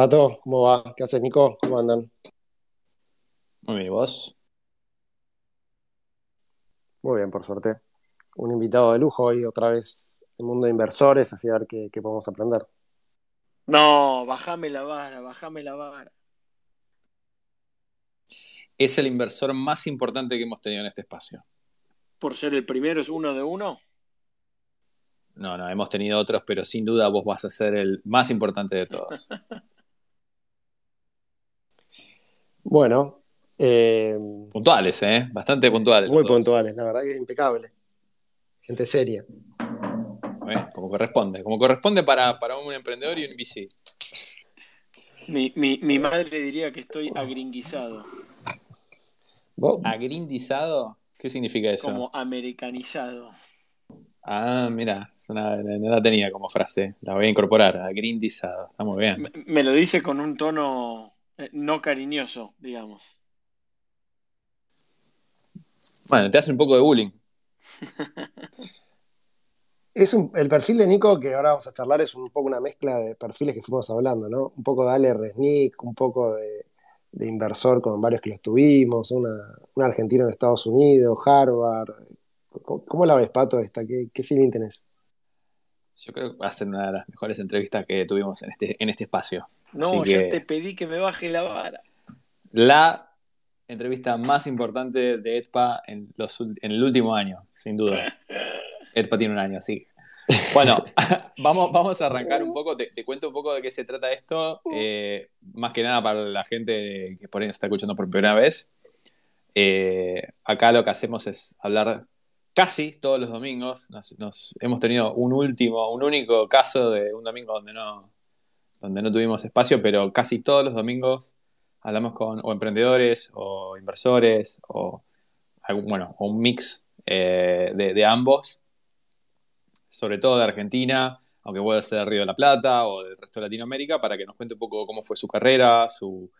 Pato, ¿cómo va? ¿Qué haces, Nico? ¿Cómo andan? Muy bien, ¿y vos? Muy bien, por suerte. Un invitado de lujo hoy, otra vez en mundo de inversores, así a ver qué, qué podemos aprender. No, bajame la vara, bajame la vara. Es el inversor más importante que hemos tenido en este espacio. Por ser el primero, es uno de uno. No, no, hemos tenido otros, pero sin duda vos vas a ser el más importante de todos. Bueno, eh, Puntuales, ¿eh? Bastante puntuales. muy puntuales, la verdad que es impecable. Gente seria. ¿Eh? Como corresponde. Como corresponde para, para un emprendedor y un VC. Mi, mi, mi madre diría que estoy agringuizado, ¿Vos? ¿Agrindizado? ¿Qué significa eso? como americanizado. Ah, mira, es una- no la tenía como frase. La voy a incorporar. Agrindizado. Está muy bien. Me, me lo dice con un tono eh, no cariñoso, digamos. Bueno, te hace un poco de bullying. Es un- el perfil de Nico que ahora vamos a charlar es un poco una mezcla de perfiles que fuimos hablando, ¿no? Un poco de Ale Resnick, un poco de, de inversor con varios que los tuvimos, una, un argentino en Estados Unidos, Harvard. ¿Cómo, cómo la ves, Pato, esta? ¿Qué, qué feeling tenés? Yo creo que va a ser una de las mejores entrevistas que tuvimos en este, en este espacio. No, ya te pedí que me baje la vara. La entrevista más importante de EDPA en, los, en el último año, sin duda. EDPA tiene un año, así. Bueno, vamos, vamos a arrancar un poco. Te, te cuento un poco de qué se trata esto. eh, más que nada para la gente que por ahí nos está escuchando por primera vez. Eh, acá lo que hacemos es hablar casi todos los domingos. Nos, nos- hemos tenido un último, un único caso de un domingo donde no, donde no tuvimos espacio, pero casi todos los domingos hablamos con o emprendedores o inversores o bueno, un mix eh, de, ambos, sobre todo de Argentina, aunque pueda ser Río de la Plata o del resto de Latinoamérica, para que nos cuente un poco cómo fue su carrera, su,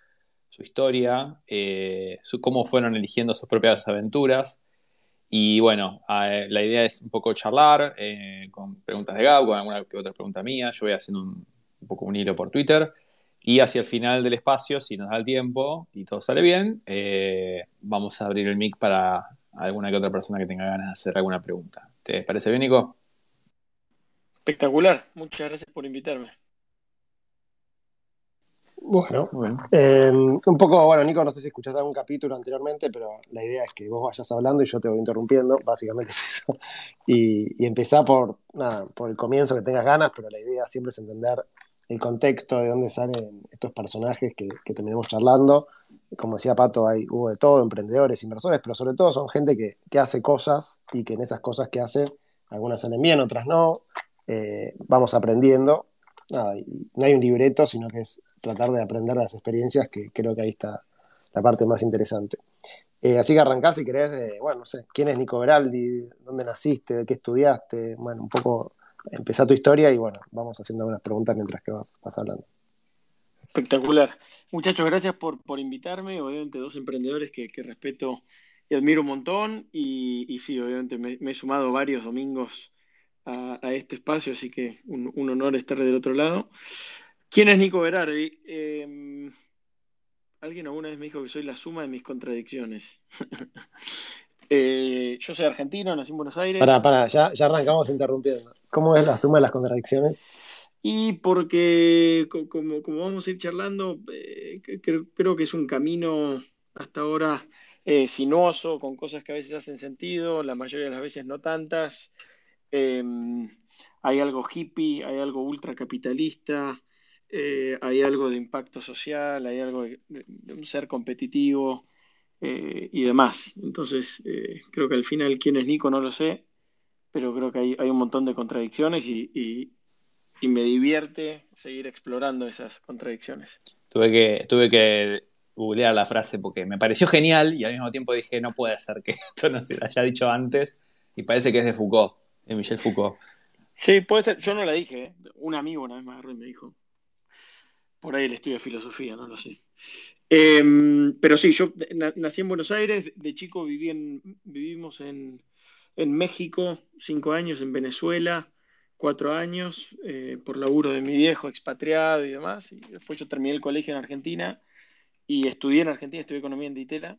historia, eh, cómo fueron eligiendo sus propias aventuras. Y bueno, la idea es un poco charlar eh, con preguntas de Gabo, con alguna que otra pregunta mía. Yo voy haciendo un, un poco un hilo por Twitter. Y hacia el final del espacio, si nos da el tiempo y todo sale bien, eh, vamos a abrir el mic para alguna que otra persona que tenga ganas de hacer alguna pregunta. ¿Te parece bien, Nico? Espectacular. Muchas gracias por invitarme. Bueno, eh, un poco, bueno, Nico, no sé si escuchaste algún capítulo anteriormente, pero la idea es que vos vayas hablando y yo te voy interrumpiendo, básicamente es eso. Y, y empezá por, nada, por el comienzo, que tengas ganas, pero la idea siempre es entender el contexto de dónde salen estos personajes que, que terminamos charlando. Como decía Pato, hay, hubo de todo, emprendedores, inversores, pero sobre todo son gente que, que hace cosas y que en esas cosas que hace, algunas salen bien, otras no. Eh, vamos aprendiendo. Nada, no hay un libreto, sino que es tratar de aprender de las experiencias, que creo que ahí está la parte más interesante. Eh, así que arrancás si querés de, bueno, no sé, ¿quién es Nico Beraldi? ¿Dónde naciste? ¿De qué estudiaste? Bueno, un poco empezá tu historia y bueno, vamos haciendo algunas preguntas mientras que vas, vas hablando. Espectacular. Muchachos, gracias por, por invitarme. Obviamente, dos emprendedores que, que respeto y admiro un montón. Y, y sí, obviamente me, he sumado varios domingos a, este espacio, así que un, honor estar del otro lado. ¿Quién es Nico Berardi? Eh, alguien alguna vez me dijo que soy la suma de mis contradicciones. Eh, yo soy argentino, nací en Buenos Aires. Pará, pará, ya, ya arrancamos interrumpiendo. ¿Cómo es la suma de las contradicciones? Y porque, co- como, como vamos a ir charlando, eh, creo, creo que es un camino hasta ahora eh, sinuoso, con cosas que a veces hacen sentido, la mayoría de las veces no tantas. Eh, hay algo hippie, hay algo ultracapitalista, hay algo de impacto social, hay algo de un ser competitivo eh, y demás. Entonces, eh, creo que al final quién es Nico no lo sé, pero creo que hay, hay un montón de contradicciones y, y- y me divierte seguir explorando esas contradicciones. Tuve que, tuve que googlear la frase porque me pareció genial y al mismo tiempo dije, no puede ser que esto no se lo haya dicho antes. Y parece que es de Foucault, de Michel Foucault. Sí, puede ser, yo no la dije, ¿eh? un amigo una vez y me dijo, por ahí él estudia filosofía, no lo sé. Eh, pero sí, yo na- nací en Buenos Aires, de chico viví en, vivimos en, en México, cinco años, en Venezuela, cuatro años eh, por laburo de mi viejo expatriado y demás. Y después yo terminé el colegio en Argentina y estudié en Argentina, estudié economía en Ditela.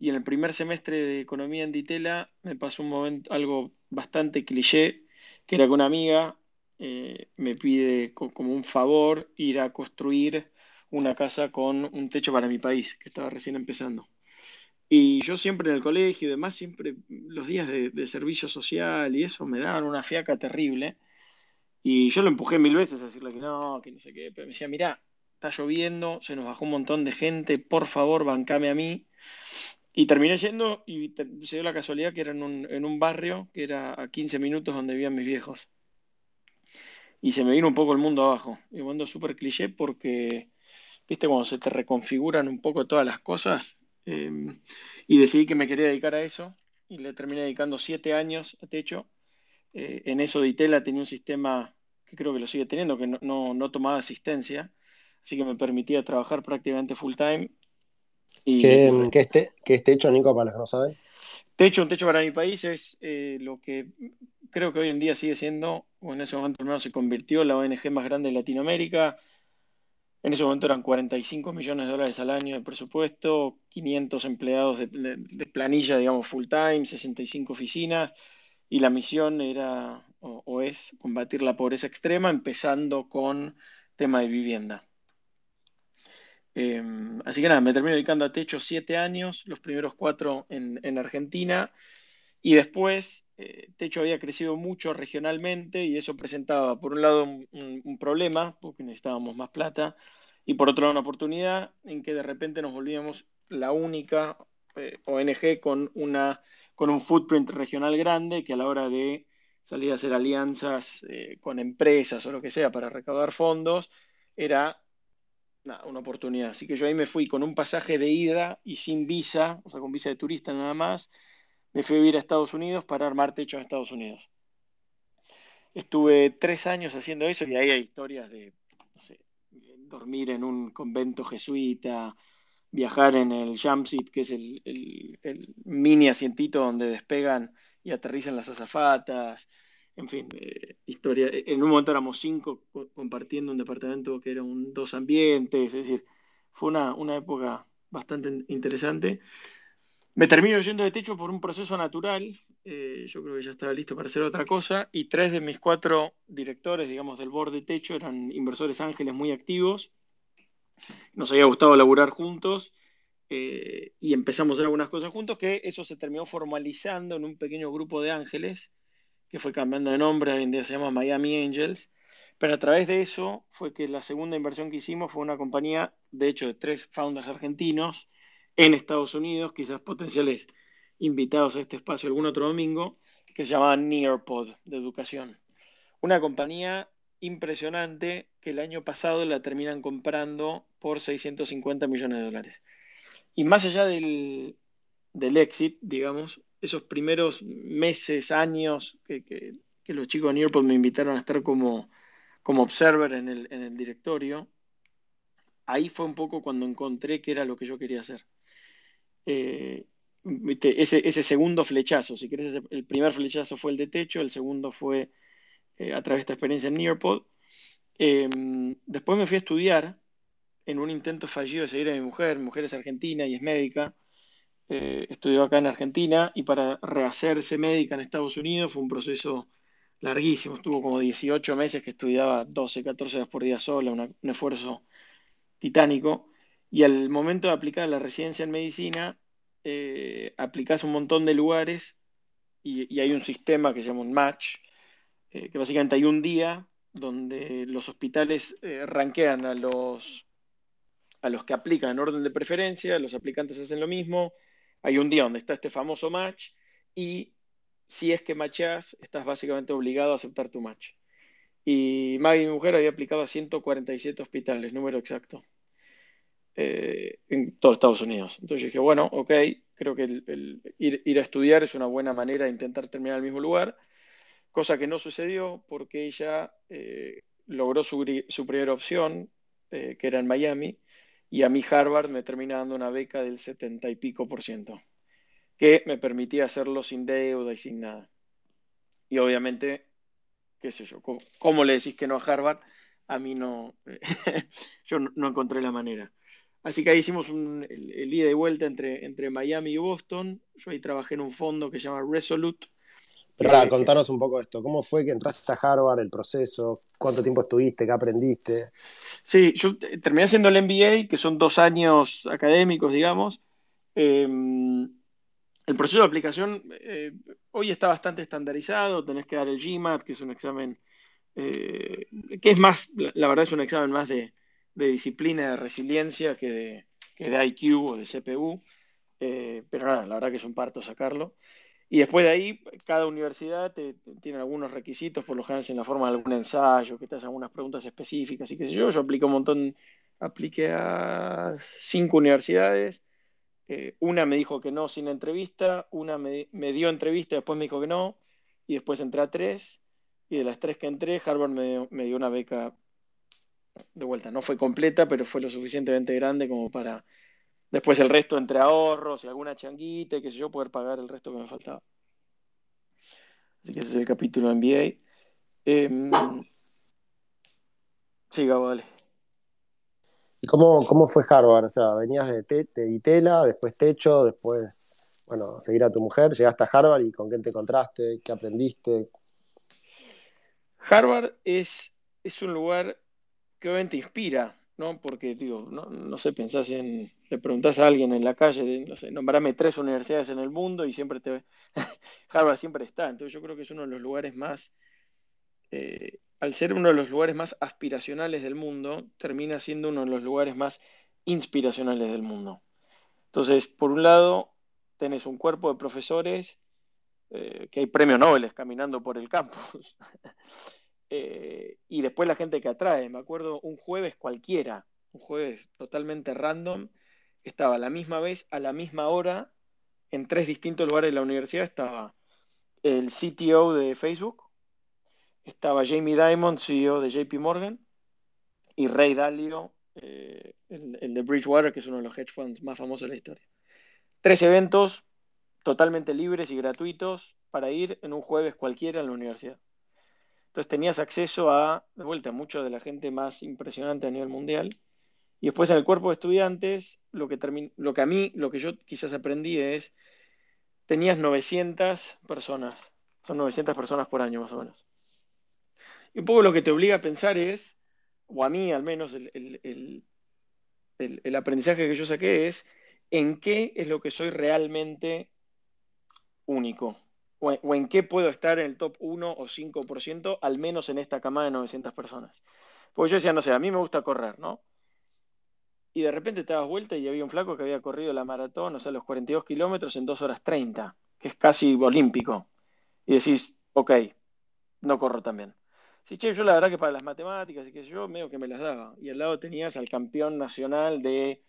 Y en el primer semestre de economía en Ditela me pasó un momento, algo bastante cliché, que era que una amiga eh, me pide como un favor ir a construir una casa con un techo para mi país, que estaba recién empezando. Y yo siempre en el colegio y demás, siempre los días de, de servicio social y eso me daban una fiaca terrible. Y yo lo empujé mil veces a decirle que no, que no sé qué, pero me decía, mirá, está lloviendo, se nos bajó un montón de gente, por favor, bancame a mí. Y terminé yendo y se dio la casualidad que era en un, en un barrio que era a 15 minutos donde vivían mis viejos. Y se me vino un poco el mundo abajo. Y mundo súper cliché porque, viste, cuando se te reconfiguran un poco todas las cosas, eh, y decidí que me quería dedicar a eso y le terminé dedicando siete años a techo. Eh, en eso de Itela tenía un sistema que creo que lo sigue teniendo, que no, no, no tomaba asistencia, así que me permitía trabajar prácticamente full time. Y, ¿Qué, ¿qué, es te, ¿Qué es techo, Nico, para los que no saben? Techo, un techo para mi país es eh, lo que creo que hoy en día sigue siendo, o en ese momento al menos se convirtió, la ONG más grande de Latinoamérica. En ese momento eran 45 millones de dólares al año de presupuesto, 500 empleados de, planilla, digamos, full time, 65 oficinas, y la misión era o, o, es combatir la pobreza extrema, empezando con tema de vivienda. Eh, así que nada, me terminé dedicando a techo siete años, los primeros cuatro en, en Argentina, y después eh, Techo había crecido mucho regionalmente y eso presentaba, por un lado, un, problema, porque necesitábamos más plata, y por otro lado, una oportunidad en que de repente nos volvíamos la única eh, ONG con, una, con un footprint regional grande que a la hora de salir a hacer alianzas eh, con empresas o lo que sea para recaudar fondos, era una oportunidad. Así que yo ahí me fui con un pasaje de ida y sin visa, o sea, con visa de turista nada más, me fui a vivir a Estados Unidos para armar techo en Estados Unidos. Estuve tres años haciendo eso y ahí hay historias de dormir en un convento jesuita, viajar en el Jamsit, que es el, mini asientito donde despegan y aterrizan las azafatas, en fin, eh, historia. En un momento éramos cinco compartiendo un departamento que era un dos ambientes, es decir, fue una, una época bastante interesante. Me termino yendo de techo por un proceso natural, eh, yo creo que ya estaba listo para hacer otra cosa, y tres de mis cuatro directores, digamos, del board de techo eran inversores ángeles muy activos. Nos había gustado laburar juntos eh, y empezamos a hacer algunas cosas juntos, que eso se terminó formalizando en un pequeño grupo de ángeles, que fue cambiando de nombre, hoy en día se llama Miami Angels. Pero a través de eso fue que la segunda inversión que hicimos fue una compañía, de hecho, de tres founders argentinos, en Estados Unidos, quizás potenciales invitados a este espacio algún otro domingo, que se llamaba Nearpod de educación. Una compañía impresionante que el año pasado la terminan comprando por 650 millones de dólares. Y más allá del, del exit, digamos, esos primeros meses, años que, que, que, los chicos de Nearpod me invitaron a estar como, como observer en el, en el directorio, ahí fue un poco cuando encontré que era lo que yo quería hacer eh, ese, segundo flechazo, si querés, el primer flechazo fue el de techo, el segundo fue eh, a través de esta experiencia en Nearpod. Eh, después me fui a estudiar en un intento fallido de seguir a mi mujer, mi mujer es argentina y es médica, eh, estudió acá en Argentina y para rehacerse médica en Estados Unidos fue un proceso larguísimo, estuvo como 18 meses que estudiaba 12, 14 horas por día sola, un esfuerzo titánico. Y al momento de aplicar la residencia en medicina, eh, aplicas un montón de lugares y, hay un sistema que se llama un match, eh, que básicamente hay un día donde los hospitales eh, ranquean a los, a los que aplican en orden de preferencia, los aplicantes hacen lo mismo, hay un día donde está este famoso match y si es que matchás, estás básicamente obligado a aceptar tu match. Y Maggie, mi mujer, había aplicado a 147 hospitales, número exacto eh, en todo Estados Unidos. Entonces yo dije, bueno, ok, creo que el, el ir, ir, a estudiar es una buena manera de intentar terminar en el mismo lugar, cosa que no sucedió porque ella eh, logró su, su, primera opción, eh, que era en Miami, y a mí Harvard me termina dando una beca del 70 y pico por ciento, que me permitía hacerlo sin deuda y sin nada. Y obviamente qué sé yo, ¿cómo, le decís que no a Harvard? A mí no, yo no, encontré la manera. Así que ahí hicimos el, el, ida y vuelta entre, entre Miami y Boston. Yo ahí trabajé en un fondo que se llama Resolute, pero para contanos un poco esto. ¿Cómo fue que entraste a Harvard, el proceso? ¿Cuánto tiempo estuviste? ¿Qué aprendiste? Sí, yo terminé haciendo el MBA, que son dos años académicos, digamos. Em, el proceso de aplicación eh, hoy está bastante estandarizado. Tenés que dar el GMAT, que es un examen eh, que es más, la verdad es un examen más de, disciplina, de resiliencia que de, que de IQ o de CPU. Eh, pero nada, la verdad que es un parto sacarlo. Y después de ahí, cada universidad tiene algunos requisitos, por lo general en la forma de algún ensayo, que te hacen algunas preguntas específicas y qué sé yo. Yo apliqué un montón, apliqué a cinco universidades. Eh, una me dijo que no sin entrevista, una me, dio entrevista, después me dijo que no, y después entré a tres. Y de las tres que entré, Harvard me, me dio una beca de vuelta. No fue completa, pero fue lo suficientemente grande como para Después el resto entre ahorros y alguna changuita y qué sé yo, poder pagar el resto que me faltaba. Así que ese es el capítulo MBA. Eh, sí, Gabo, dale. ¿Y cómo, cómo fue Harvard? O sea, venías de, te, de Itela, después Techo, después, bueno, seguir a tu mujer, llegaste a Harvard y con quién te encontraste, qué aprendiste. Harvard es, es un lugar que obviamente inspira, ¿no? Porque, digo, no, no sé, pensás en, le preguntás a alguien en la calle, no sé, nombrame tres universidades en el mundo y siempre te... Harvard siempre está, entonces yo creo que es uno de los lugares más, eh, al ser uno de los lugares más aspiracionales del mundo, termina siendo uno de los lugares más inspiracionales del mundo. Entonces, por un lado, tenés un cuerpo de profesores eh, que hay premios Nobel caminando por el campus. Eh, y después la gente que atrae. Me acuerdo un jueves cualquiera, un jueves totalmente random, estaba la misma vez, a la misma hora, en tres distintos lugares de la universidad. Estaba el CTO de Facebook, estaba Jamie Dimon, CEO de JP Morgan, y Ray Dalio, eh, el, el, de Bridgewater, que es uno de los hedge funds más famosos de la historia. Tres eventos totalmente libres y gratuitos para ir en un jueves cualquiera en la universidad. Entonces tenías acceso a, de vuelta, mucho de la gente más impresionante a nivel mundial. Y después en el cuerpo de estudiantes, lo que, lo que a mí, lo que yo quizás aprendí es, tenías 900 personas, son 900 personas por año más o menos. Y un poco lo que te obliga a pensar es, o a mí al menos, el, el, el aprendizaje que yo saqué es, ¿en qué es lo que soy realmente único? O en, qué puedo estar en el top 1 o 5%, al menos en esta camada de 900 personas. Porque yo decía, no sé, a mí me gusta correr, ¿no? Y de repente te das vuelta y había un flaco que había corrido la maratón, o sea, los 42 kilómetros en 2 horas 30, que es casi olímpico. Y decís, ok, no corro también. Sí, che, yo la verdad que para las matemáticas y que yo, medio que me las daba. Y al lado tenías al campeón nacional de,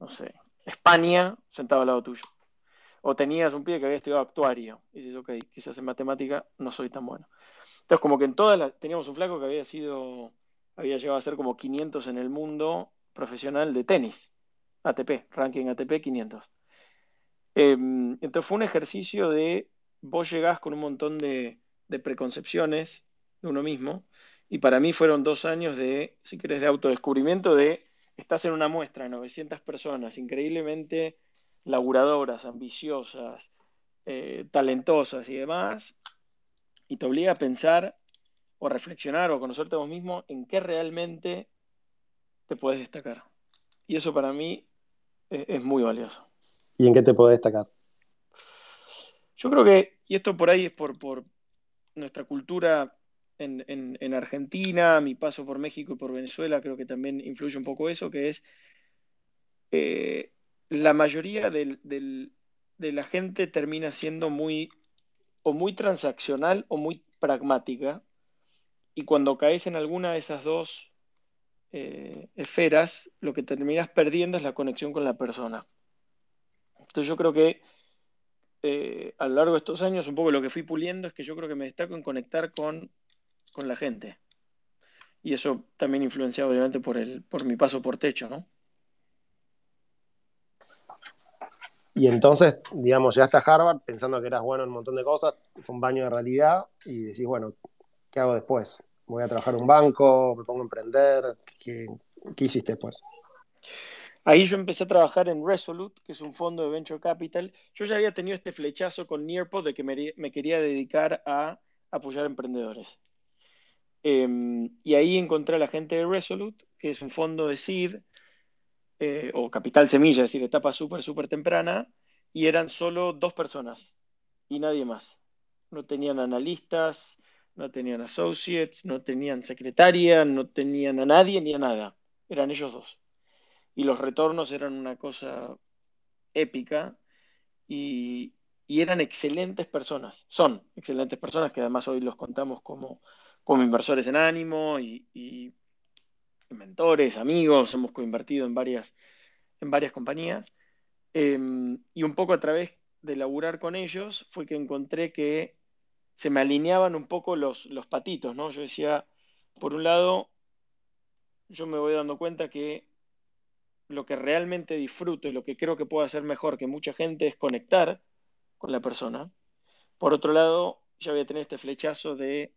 no sé, España, sentado al lado tuyo o tenías un pie que había estudiado actuario. Y dices, ok, quizás en matemática no soy tan bueno. Entonces, como que en todas las, teníamos un flaco que había sido, había llegado a ser como 500 en el mundo profesional de tenis, ATP, ranking ATP 500. Em, entonces fue un ejercicio de, vos llegás con un montón de, de preconcepciones de uno mismo, y para mí fueron dos años de, si querés, de autodescubrimiento, de, estás en una muestra de 900 personas, increíblemente laburadoras, ambiciosas, eh, talentosas y demás, y te obliga a pensar o reflexionar o conocerte a vos mismo en qué realmente te puedes destacar. Y eso para mí es, muy valioso. ¿Y en qué te puedes destacar? Yo creo que, y esto por ahí es por, por nuestra cultura en, en, Argentina, mi paso por México y por Venezuela, creo que también influye un poco eso, que es eh, la mayoría de la gente termina siendo muy o muy transaccional o muy pragmática. Y cuando caes en alguna de esas dos eh, esferas, lo que terminas perdiendo es la conexión con la persona. Entonces yo creo que eh, a lo largo de estos años, un poco lo que fui puliendo es que yo creo que me destaco en conectar con, la gente. Y eso también influenciado obviamente por, el, por mi paso por techo, ¿no? Y entonces, digamos, llegaste a Harvard pensando que eras bueno en un montón de cosas, fue un baño de realidad y decís, bueno, ¿qué hago después? ¿Voy a trabajar en un banco? ¿Me pongo a emprender? ¿Qué, qué hiciste después? Ahí yo empecé a trabajar en Resolute, que es un fondo de Venture Capital. Yo ya había tenido este flechazo con Nearpod de que me, quería dedicar a apoyar emprendedores. Em, y ahí encontré a la gente de Resolute, que es un fondo de seed eh, o capital semilla, es decir, etapa súper, súper temprana, y eran solo dos personas y nadie más. No tenían analistas, no tenían associates, no tenían secretaria, no tenían a nadie ni a nada. Eran ellos dos y los retornos eran una cosa épica y, eran excelentes personas, son excelentes personas que además hoy los contamos como, como inversores en ánimo y, mentores, amigos, hemos coinvertido en varias, en varias compañías em, y un poco a través de laburar con ellos fue que encontré que se me alineaban un poco los, los patitos, ¿no? Yo decía, por un lado, yo me voy dando cuenta que lo que realmente disfruto y lo que creo que puedo hacer mejor que mucha gente es conectar con la persona. Por otro lado, ya voy a tener este flechazo de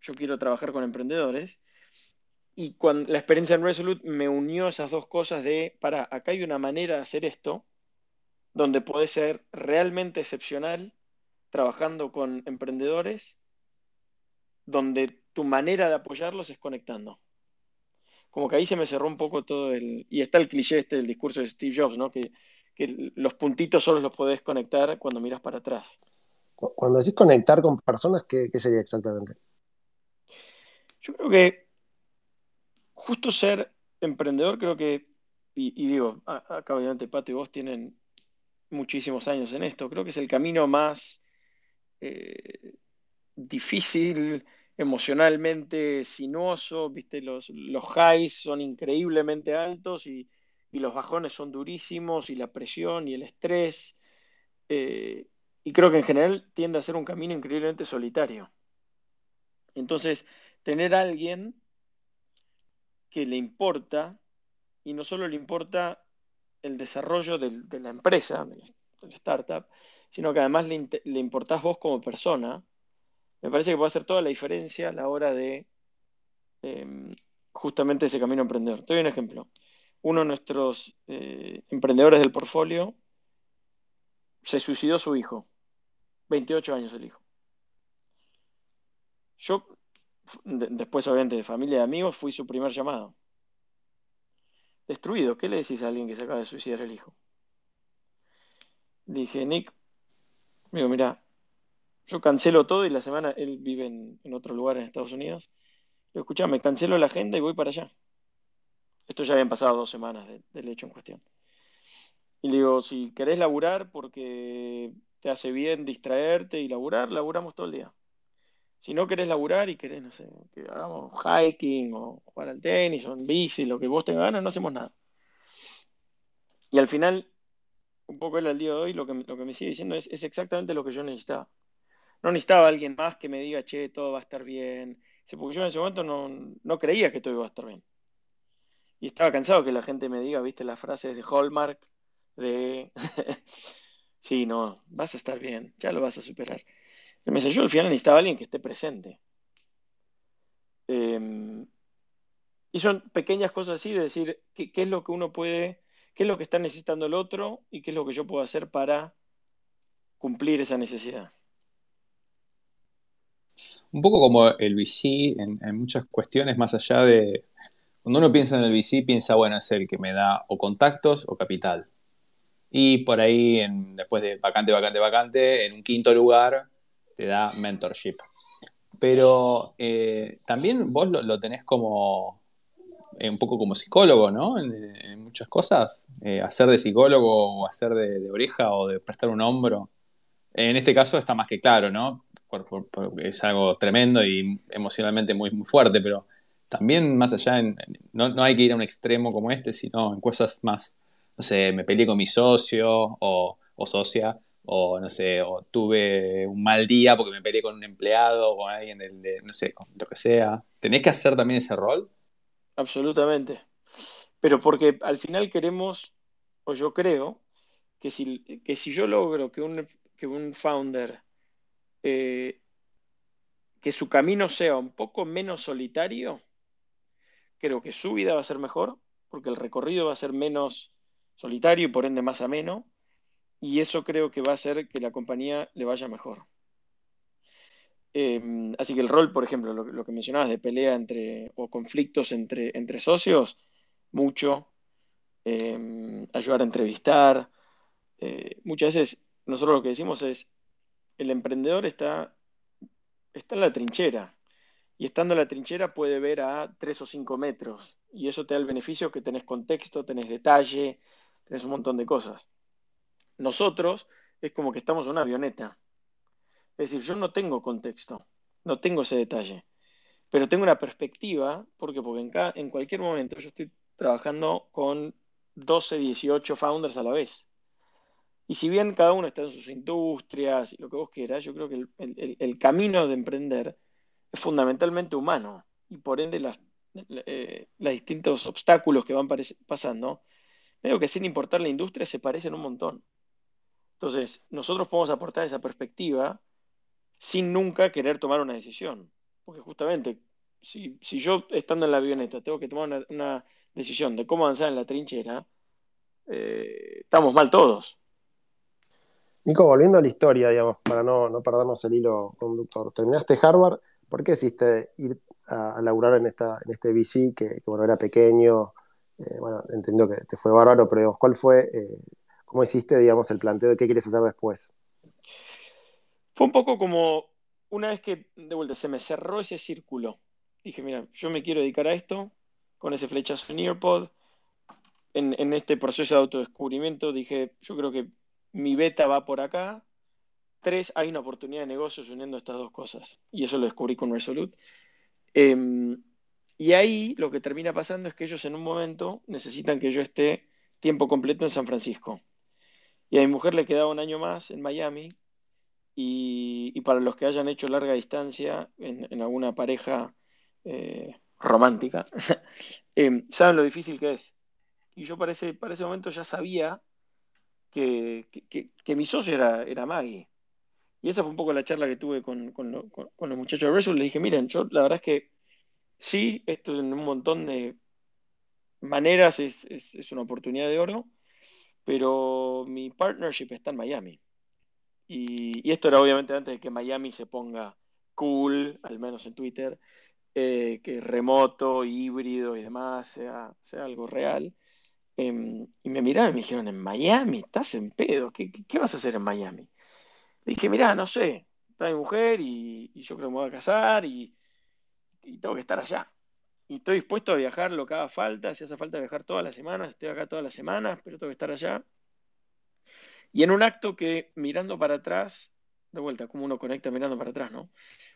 yo quiero trabajar con emprendedores. Y cuando la experiencia en Resolute me unió esas dos cosas de, para, acá hay una manera de hacer esto, donde puede ser realmente excepcional trabajando con emprendedores, donde tu manera de apoyarlos es conectando como que ahí se me cerró un poco todo el... Y está el cliché este del discurso de Steve Jobs, ¿no? Que, los puntitos solo los podés conectar cuando miras para atrás. Cuando decís conectar con personas, ¿qué, sería exactamente? Yo creo que justo ser emprendedor, creo que, y, digo, acá obviamente Pato y vos tienen muchísimos años en esto, creo que es el camino más eh, difícil, emocionalmente sinuoso, viste, los, los highs son increíblemente altos y, los bajones son durísimos y la presión y el estrés. Eh, y creo que en general tiende a ser un camino increíblemente solitario. Entonces, tener a alguien que le importa, y no solo le importa el desarrollo de la empresa, del, startup, sino que además le, le importás vos como persona, me parece que puede hacer toda la diferencia a la hora de em, justamente ese camino emprendedor. Te doy un ejemplo. Uno de nuestros eh, emprendedores del portfolio se suicidó su hijo. 28 años el hijo. Yo, después obviamente de familia y amigos, fui su primer llamado. Destruido. ¿Qué le decís a alguien que se acaba de suicidar el hijo? dije, Nick, digo, mira, yo cancelo todo y la semana él vive en, otro lugar en Estados Unidos. Digo, me cancelo la agenda y voy para allá. Esto ya habían pasado dos semanas del hecho en cuestión. Y le digo, si querés laburar porque te hace bien distraerte y laburar, laburamos todo el día. Si no querés laburar y querés, no sé, que hagamos hiking o jugar al tenis o en bici, lo que vos tengas ganas, no hacemos nada. Y al final, un poco él al día de hoy, lo que, lo que me sigue diciendo es, es exactamente lo que yo necesitaba no necesitaba alguien más que me diga, che, todo va a estar bien. Porque yo en ese momento no, creía que todo iba a estar bien. Y estaba cansado que la gente me diga, viste, las frases de Hallmark, de, sí, no, vas a estar bien, ya lo vas a superar. Me dice, yo al final necesitaba alguien que esté presente. Em, y son pequeñas cosas así de decir qué, es lo que uno puede, qué es lo que está necesitando el otro y qué es lo que yo puedo hacer para cumplir esa necesidad un poco como el VC en, muchas cuestiones, más allá de. Cuando uno piensa en el VC, piensa, bueno, es el que me da o contactos o capital. Y por ahí, después de vacante, vacante, vacante, en un quinto lugar, te da mentorship. Pero eh, también vos lo, tenés como eh, un poco como psicólogo, ¿no? En, muchas cosas. Eh, hacer de psicólogo o hacer de, oreja o de prestar un hombro. En este caso está más que claro, ¿no? es algo tremendo y emocionalmente muy, muy fuerte, pero también más allá, en, no, no, hay que ir a un extremo como este, sino en cosas más, no sé, me peleé con mi socio o, o socia, o no sé, o tuve un mal día porque me peleé con un empleado o con alguien de, no sé, lo que sea. ¿Tenés que hacer también ese rol? Absolutamente. Pero porque al final queremos, o yo creo, que si, que si yo logro que un, que un founder eh, que su camino sea un poco menos solitario, creo que su vida va a ser mejor, porque el recorrido va a ser menos solitario y por ende más ameno, y eso creo que va a hacer que la compañía le vaya mejor. Em, así que el rol, por ejemplo, lo, que mencionabas de pelea entre o conflictos entre, entre socios, mucho. Em, ayudar a entrevistar. Eh, muchas veces nosotros lo que decimos es, el emprendedor está, está en la trinchera y estando en la trinchera puede ver a tres o cinco metros y eso te da el beneficio que tenés contexto, tenés detalle, tenés un montón de cosas. Nosotros es como que estamos en una avioneta. Es decir, yo no tengo contexto, no tengo ese detalle, pero tengo una perspectiva, porque porque en, en cualquier momento yo estoy trabajando con 12, 18 founders a la vez. Y si bien cada uno está en sus industrias y lo que vos quieras, yo creo que el, camino de emprender es fundamentalmente humano y por ende las, eh, los distintos obstáculos que van pasando, veo que sin importar la industria se parecen un montón. Entonces, nosotros podemos aportar esa perspectiva sin nunca querer tomar una decisión. Porque justamente, si, yo estando en la avioneta tengo que tomar una decisión de cómo avanzar en la trinchera, eh, estamos mal todos. Nico, volviendo a la historia, digamos, para no, no perdernos el hilo conductor, terminaste Harvard, ¿por qué decidiste ir a, laburar en, esta, en este VC que, bueno, era pequeño? Eh, bueno, entiendo que te fue bárbaro, pero ¿cuál fue, eh, cómo hiciste, digamos, el planteo de qué quieres hacer después? Fue un poco como una vez que, de vuelta, se me cerró ese círculo. Dije, mira, yo me quiero dedicar a esto, con ese flechazo en Earpod. En, este proceso de autodescubrimiento dije, yo creo que mi beta va por acá. Tres, hay una oportunidad de negocios uniendo estas dos cosas. Y eso lo descubrí con Resolute. Em, y ahí lo que termina pasando es que ellos en un momento necesitan que yo esté tiempo completo en San Francisco. Y a mi mujer le quedaba un año más en Miami. Y, para los que hayan hecho larga distancia en, alguna pareja eh, romántica, em, saben lo difícil que es. Y yo para ese, para ese momento ya sabía que, mi socio era, era Maggie. Y esa fue un poco la charla que tuve con, los muchachos de Result. Le dije, miren, yo la verdad es que sí, esto en un montón de maneras es, una oportunidad de oro, pero mi partnership está en Miami. Y, esto era obviamente antes de que Miami se ponga cool, al menos en Twitter. Eh, que remoto, híbrido y demás sea, sea algo real. Em, y me miraron y me dijeron, en Miami, estás en pedo, ¿qué, qué, vas a hacer en Miami? Le dije, mirá, no sé, está mujer y, yo creo que me voy a casar y, y, tengo que estar allá. Y estoy dispuesto a viajar lo que haga falta, si hace falta viajar todas las semanas, estoy acá todas las semanas, pero tengo que estar allá. Y en un acto que mirando para atrás de vuelta, como uno conecta mirando para atrás, ¿no?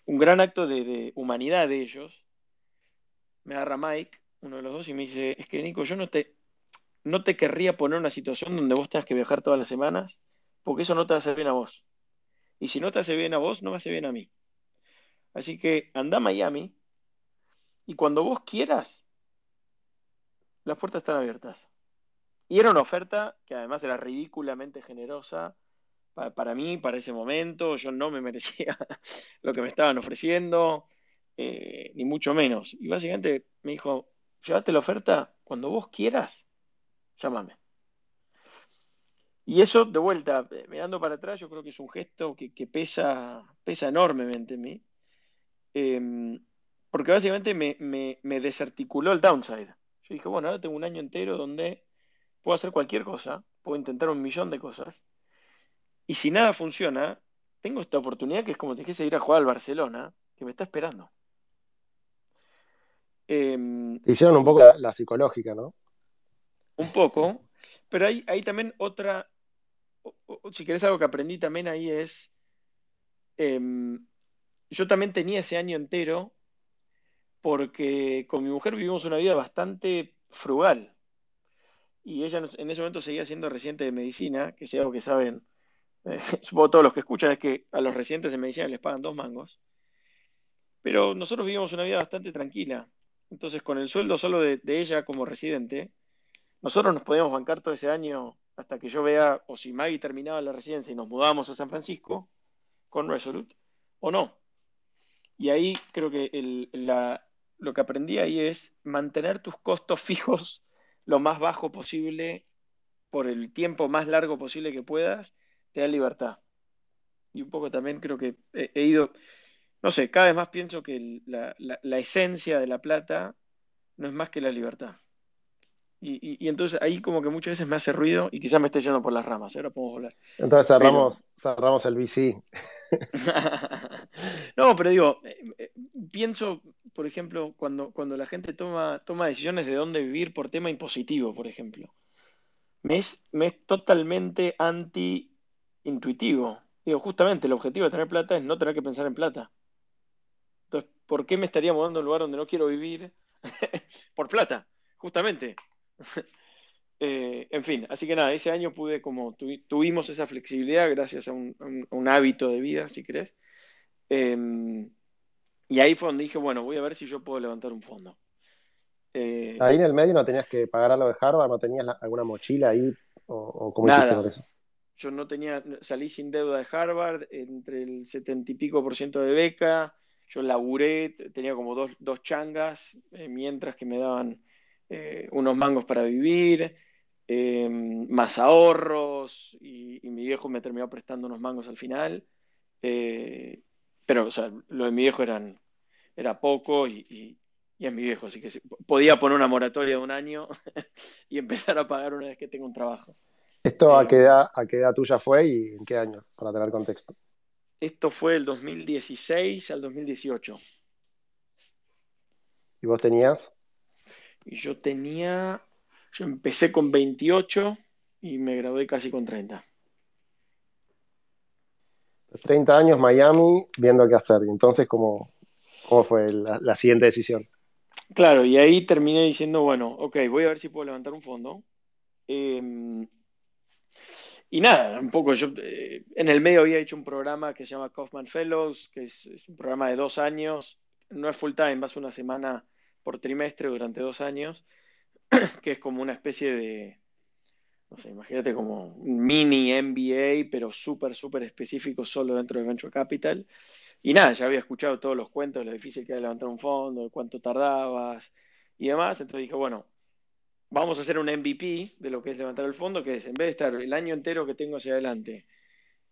Un gran acto de, humanidad de ellos. Me agarra Mike, uno de los dos, y me dice, es que Nico, yo no te, no te querría poner una situación donde vos tengas que viajar todas las semanas, porque eso no te hace bien a vos. Y si no te hace bien a vos, no me hace bien a mí. Así que anda a Miami y cuando vos quieras, las puertas están abiertas. Y era una oferta que además era ridículamente generosa para, mí, para ese momento, yo no me merecía lo que me estaban ofreciendo, eh, ni mucho menos. Y básicamente me dijo, llévate la oferta cuando vos quieras, llámame. Y eso, de vuelta, eh, mirando para atrás, yo creo que es un gesto que, pesa, pesa enormemente en mí. Em, porque básicamente me, me, desarticuló el downside. Yo dije, bueno, ahora tengo un año entero donde puedo hacer cualquier cosa, puedo intentar un millón de cosas, y si nada funciona, tengo esta oportunidad que es como te dijese ir a jugar al Barcelona, que me está esperando. Em, hicieron un poco la, psicológica, ¿no? Un poco, pero hay, hay también otra, si querés algo que aprendí también ahí es, em, yo también tenía ese año entero porque con mi mujer vivimos una vida bastante frugal. Y ella en ese momento seguía siendo residente de medicina, que es algo que saben supongo todos los que escuchan, es que a los residentes en medicina les pagan dos mangos. Pero nosotros vivimos una vida bastante tranquila. Entonces, con el sueldo solo de, ella como residente, nosotros nos podíamos bancar todo ese año hasta que yo vea o si Maggie terminaba la residencia y nos mudábamos a San Francisco con Resolute o no. Y ahí creo que lo que aprendí ahí es mantener tus costos fijos lo más bajo posible por el tiempo más largo posible que puedas, te da libertad. Y un poco también creo que he, ido, no sé, cada vez más pienso que la esencia de la plata no es más que la libertad. Y, entonces ahí como que muchas veces me hace ruido y quizás me esté yendo por las ramas. Ahora podemos hablar. Entonces cerramos, cerramos el VC. no, pero digo, eh, eh, pienso, por ejemplo, cuando, cuando la gente toma, toma decisiones de dónde vivir por tema impositivo, por ejemplo. Me es, me es totalmente anti-intuitivo. Digo, justamente el objetivo de tener plata es no tener que pensar en plata. Entonces, ¿por qué me estaría mudando a un lugar donde no quiero vivir por plata? Justamente. Eh, en fin, así que nada, ese año pude como tuvimos esa flexibilidad gracias a un, hábito de vida, si querés. Em, y ahí fue donde dije, bueno, voy a ver si yo puedo levantar un fondo. Eh, ahí en el medio no tenías que pagar algo de Harvard, no tenías alguna mochila ahí, o, cómo hiciste con eso. Yo no tenía, salí sin deuda de Harvard, entre el setenta y pico por ciento de beca, yo laburé, tenía como dos, dos changas, eh, mientras que me daban eh, unos mangos para vivir, eh, más ahorros, y, mi viejo me terminó prestando unos mangos al final. Eh, pero, o sea, lo de mi viejo eran, era poco y, y, y, mi viejo, así que podía poner una moratoria de un año y empezar a pagar una vez que tenga un trabajo. ¿Esto a qué, edad, a qué edad tuya fue y en qué año, para tener contexto? Esto fue el 2016 al 2018. ¿Y vos tenías? Y yo tenía, yo empecé con 28 y me gradué casi con 30. 30 años Miami viendo qué hacer. Y entonces, ¿cómo, cómo fue la, siguiente decisión? Claro, y ahí terminé diciendo, bueno, ok, voy a ver si puedo levantar un fondo. Em, y nada, un poco yo eh, en el medio había hecho un programa que se llama Kaufman Fellows, que es, es, un programa de dos años, no es full time, vas una semana por trimestre durante dos años, que es como una especie de, no sé, imagínate como un mini MBA, pero súper, súper específico solo dentro de Venture Capital. Y nada, ya había escuchado todos los cuentos lo difícil que era levantar un fondo, cuánto tardabas y demás. Entonces dije, bueno, vamos a hacer un MVP de lo que es levantar el fondo, que es en vez de estar el año entero que tengo hacia adelante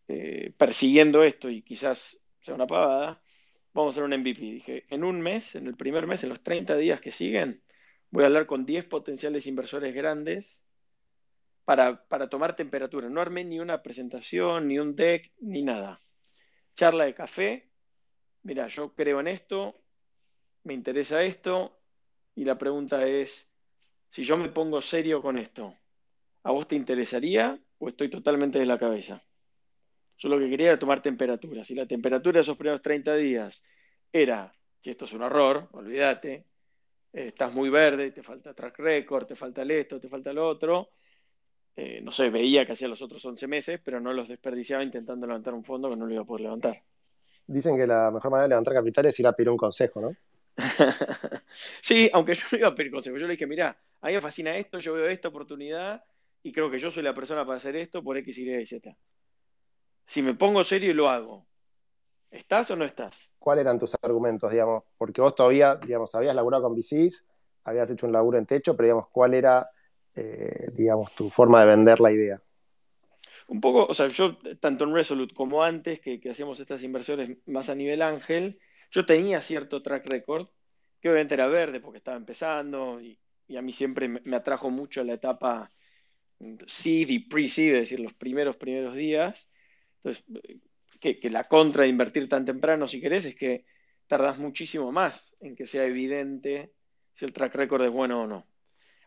eh, persiguiendo esto y quizás sea una pavada, vamos a hacer un MVP. Dije, en un mes, en el primer mes, en los 30 días que siguen, voy a hablar con 10 potenciales inversores grandes para, para tomar temperatura. No armé ni una presentación, ni un deck, ni nada. Charla de café. Mira, yo creo en esto, me interesa esto, y la pregunta es, si yo me pongo serio con esto, ¿a vos te interesaría o estoy totalmente de la cabeza? Yo lo que quería era tomar temperatura. Si la temperatura de esos primeros 30 días era que esto es un error, olvídate, estás muy verde, te falta track record, te falta esto, te falta lo otro. Eh, no sé, veía que hacía los otros 11 meses, pero no los desperdiciaba intentando levantar un fondo que no lo iba a poder levantar. Dicen que la mejor manera de levantar capital es ir a pedir un consejo, ¿no? sí, aunque yo no iba a pedir consejo. Yo le dije, mira, a mí me fascina esto, yo veo esta oportunidad y creo que yo soy la persona para hacer esto por X, y Z si me pongo serio y lo hago, ¿estás o no estás? ¿Cuáles eran tus argumentos, digamos? Porque vos todavía, digamos, habías laburado con VCs, habías hecho un laburo en techo, pero digamos, ¿cuál era, eh, digamos, tu forma de vender la idea? Un poco, o sea, yo, tanto en Resolute como antes, que, hacíamos estas inversiones más a nivel ángel, yo tenía cierto track record, que obviamente era verde porque estaba empezando, y, a mí siempre me, me atrajo mucho la etapa seed y pre-seed, es decir, los primeros, primeros días. Entonces, que, la contra de invertir tan temprano, si querés, es que tardas muchísimo más en que sea evidente si el track record es bueno o no.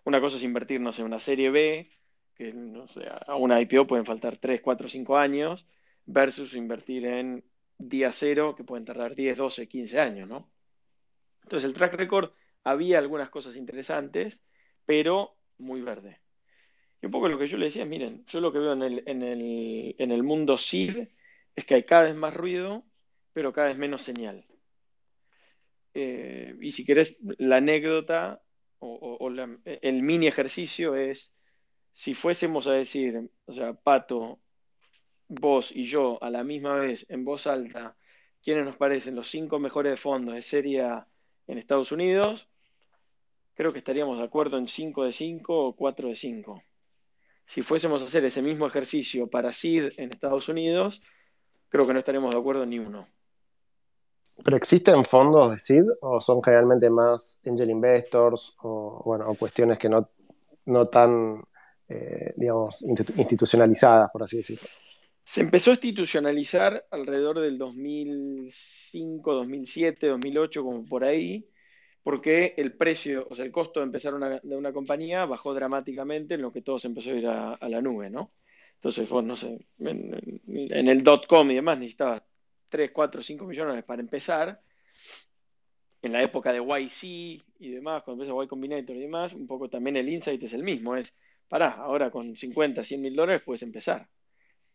Una cosa es invertir, no sé, una serie B, que no a una IPO pueden faltar 3, 4, 5 años, versus invertir en día cero, que pueden tardar 10, 12, 15 años, ¿no? Entonces, el track record había algunas cosas interesantes, pero muy verde. Y un poco lo que yo le decía es, miren, yo lo que veo en el, en el, en el mundo SID es que hay cada vez más ruido, pero cada vez menos señal. Eh, y si querés, la anécdota o, el mini ejercicio es, si fuésemos a decir, o sea, Pato, vos y yo a la misma vez en voz alta, quiénes nos parecen los cinco mejores fondos de serie en Estados Unidos, creo que estaríamos de acuerdo en 5 de 5 o 4 de 5. Si fuésemos a hacer ese mismo ejercicio para SID en Estados Unidos, creo que no estaríamos de acuerdo ni uno. ¿Pero existen fondos de SID o son generalmente más angel investors o, bueno, cuestiones que no, no tan, eh, digamos, institucionalizadas, por así decirlo? Se empezó a institucionalizar alrededor del 2005, 2007, 2008, como por ahí, porque el precio, o sea, el costo de empezar una, de una compañía bajó dramáticamente en lo que todo se empezó a ir a, la nube, ¿no? Entonces, vos, no sé, en, el dot com y demás necesitabas 3, 4, 5 millones para empezar. En la época de YC y demás, cuando empieza Y Combinator y demás, un poco también el insight es el mismo, es, pará, ahora con 50, 100 mil dólares puedes empezar.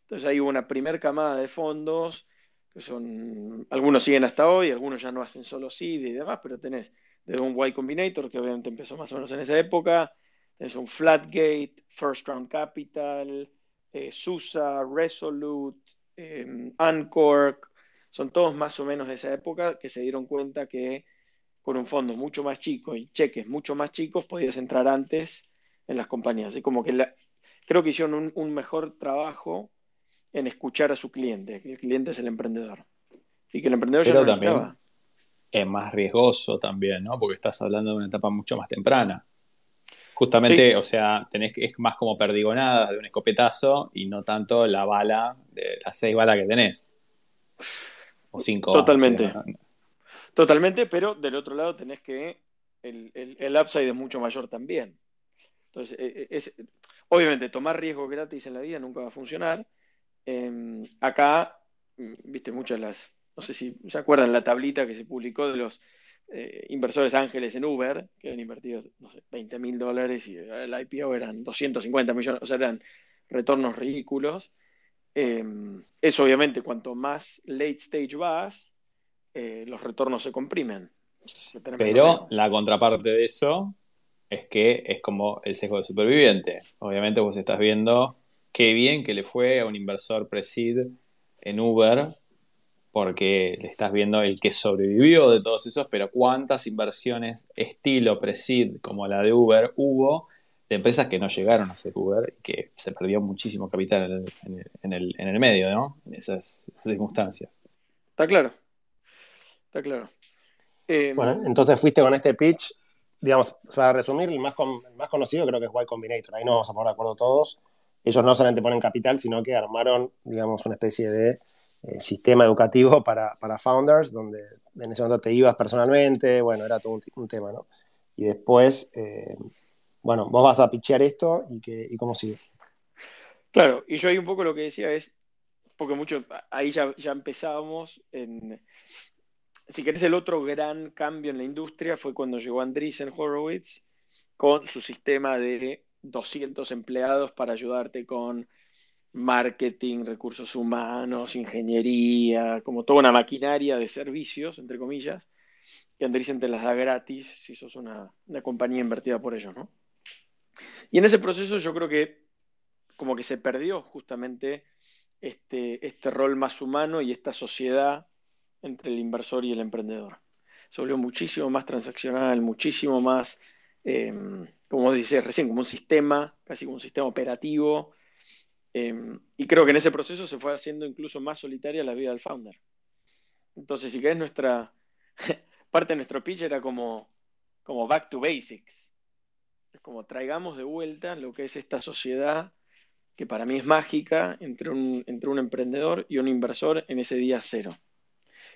Entonces ahí hubo una primera camada de fondos, que son, algunos siguen hasta hoy, algunos ya no hacen solo seed y demás, pero tenés desde un Y Combinator, que obviamente empezó más o menos en esa época, tenés un Flatgate, First Round Capital, eh, SUSA, Resolute, eh, Ancork, son todos más o menos de esa época que se dieron cuenta que con un fondo mucho más chico y cheques mucho más chicos podías entrar antes en las compañías. Así como que creo que hicieron un, mejor trabajo en escuchar a su cliente, que el cliente es el emprendedor. Y que el emprendedor ya no también es más riesgoso también, ¿no? Porque estás hablando de una etapa mucho más temprana. Justamente, o sea, tenés es más como perdigonada de un escopetazo y no tanto la bala, de las seis balas que tenés. O cinco. Totalmente. Totalmente, pero del otro lado tenés que el, el, upside es mucho mayor también. Entonces, e, e, es, obviamente, tomar riesgo gratis en la vida nunca va a funcionar. Em, acá, mm, viste, muchas las, no sé si se acuerdan la tablita que se publicó de los eh, inversores ángeles en Uber, que han invertido, no sé, 20 mil dólares y el IPO eran 250 millones, o sea, eran retornos ridículos. Em, eso obviamente, cuanto más late stage vas, eh, los retornos se comprimen. Pero la contraparte de eso es que es como el sesgo de superviviente. Obviamente vos estás viendo qué bien que le fue a un inversor pre-seed en Uber porque le estás viendo el que sobrevivió de todos esos, pero cuántas inversiones estilo Presid como la de Uber hubo de empresas que no llegaron a ser Uber y que se perdió muchísimo capital en el, medio, ¿no? En esas, circunstancias. Está claro. Está claro. Eh, bueno, entonces fuiste con este pitch, digamos, para resumir, el más, más conocido creo que es Y Combinator. Ahí nos vamos a poner de acuerdo todos. Ellos no solamente ponen capital, sino que armaron, digamos, una especie de eh, sistema educativo para, founders, donde en ese momento te ibas personalmente, bueno, era todo un, tema, ¿no? Y después, eh, bueno, vos vas a pichear esto y, que, y cómo sigue. Claro, y yo ahí un poco lo que decía es, porque mucho, ahí ya, ya empezábamos en, si querés, el otro gran cambio en la industria fue cuando llegó Andreessen Horowitz con su sistema de 200 empleados para ayudarte con marketing, recursos humanos, ingeniería, como toda una maquinaria de servicios, entre comillas, que Andreessen te las da gratis si sos una, compañía invertida por ellos, ¿no? Y en ese proceso yo creo que como que se perdió justamente este, este rol más humano y esta sociedad entre el inversor y el emprendedor. Se volvió muchísimo más transaccional, muchísimo más, eh, como dice recién, como un sistema, casi como un sistema operativo, Em, y creo que en ese proceso se fue haciendo incluso más solitaria la vida del founder. Entonces, si querés, nuestra parte de nuestro pitch era como, como back to basics. Es como traigamos de vuelta lo que es esta sociedad que para mí es mágica entre un, entre un emprendedor y un inversor en ese día cero.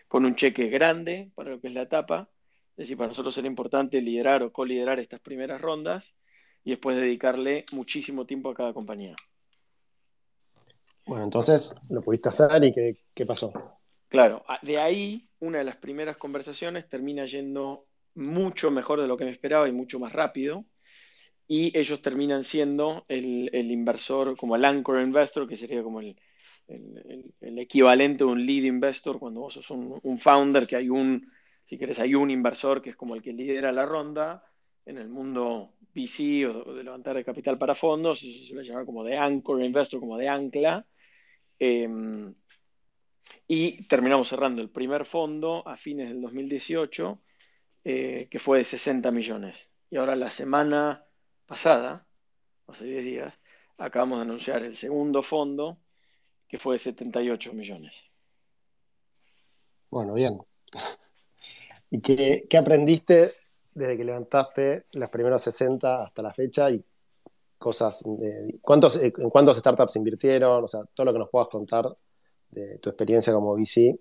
Con un cheque grande para lo que es la etapa. Es decir, para nosotros era importante liderar o co-liderar estas primeras rondas y después dedicarle muchísimo tiempo a cada compañía. Bueno, entonces lo pudiste hacer y ¿qué, pasó? Claro, de ahí una de las primeras conversaciones termina yendo mucho mejor de lo que me esperaba y mucho más rápido. Y ellos terminan siendo el, inversor, como el anchor investor, que sería como el, equivalente a un lead investor cuando vos sos un, founder, que hay un, si querés, hay un inversor que es como el que lidera la ronda. En el mundo VC o de levantar de capital para fondos, se suele llamar como de anchor investor, como de ancla. Em, Y terminamos cerrando el primer fondo a fines del 2018, eh, que fue de 60 millones. Y ahora la semana pasada, hace 10 días, acabamos de anunciar el segundo fondo, que fue de 78 millones. Bueno, bien. ¿Y qué, aprendiste desde que levantaste los primeros 60 hasta la fecha y cosas de, ¿cuántos, en cuántos startups invirtieron, o sea, todo lo que nos puedas contar de tu experiencia como VC,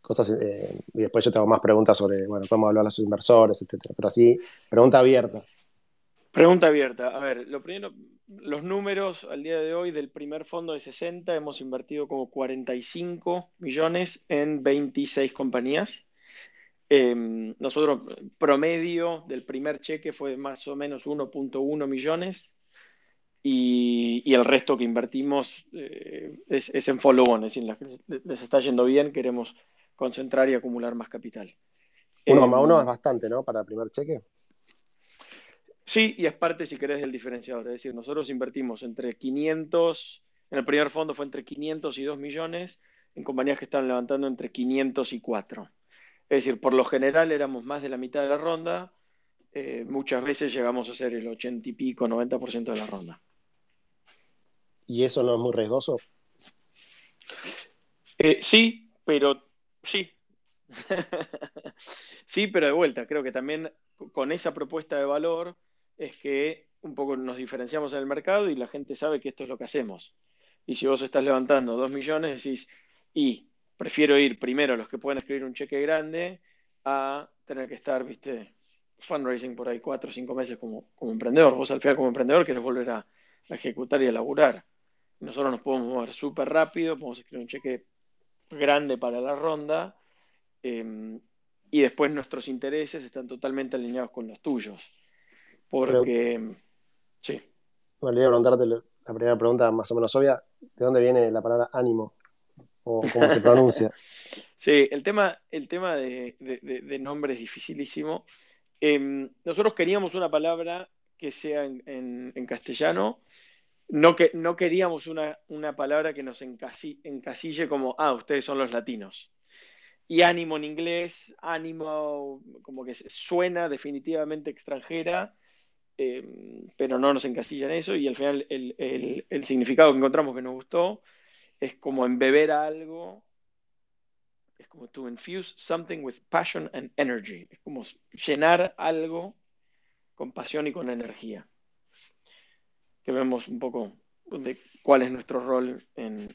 cosas, eh, y después yo tengo más preguntas sobre, bueno, podemos hablar a sus inversores, etcétera, pero así, pregunta abierta. Pregunta abierta. A ver, lo primero, los números al día de hoy del primer fondo de 60, hemos invertido como 45 millones en 26 compañías. Em, nosotros, promedio del primer cheque fue más o menos 1.1 millones y, el resto que invertimos eh, es, en follow-on, es decir, les está yendo bien, queremos concentrar y acumular más capital. Uno más uno es bastante, ¿no? Para el primer cheque. Sí, y es parte, si querés, del diferenciador. Es decir, nosotros invertimos entre 500, en el primer fondo fue entre 500 y 2 millones, en compañías que están levantando entre 500 y 4. Es decir, por lo general éramos más de la mitad de la ronda, eh, muchas veces llegamos a ser el 80 y pico, 90% de la ronda. ¿Y eso no es muy riesgoso? Eh, sí, pero sí. sí, pero de vuelta, creo que también con esa propuesta de valor es que un poco nos diferenciamos en el mercado y la gente sabe que esto es lo que hacemos. Y si vos estás levantando 2 millones, decís, y prefiero ir primero a los que pueden escribir un cheque grande a tener que estar, viste, fundraising por ahí cuatro o cinco meses como, emprendedor. Vos al final como emprendedor querés volver a, ejecutar y a laburar. Nosotros nos podemos mover súper rápido, podemos escribir un cheque grande para la ronda em, y después nuestros intereses están totalmente alineados con los tuyos. Porque, sí. Me olvidé de preguntarte la primera pregunta más o menos obvia. ¿De dónde viene la palabra ánimo? ¿O cómo se pronuncia? sí, el tema, el tema de, de, nombre es dificilísimo. Em, nosotros queríamos una palabra que sea en, castellano. No, que, no queríamos una, una palabra que nos encasille como, ah, ustedes son los latinos. Y ánimo en inglés, ánimo como que suena definitivamente extranjera, em, pero no nos encasilla en eso. Y al final el, el, el significado que encontramos que nos gustó es como embeber algo es como to infuse something with passion and energy. Es como llenar algo con pasión y con energía. Que vemos un poco de cuál es nuestro rol en,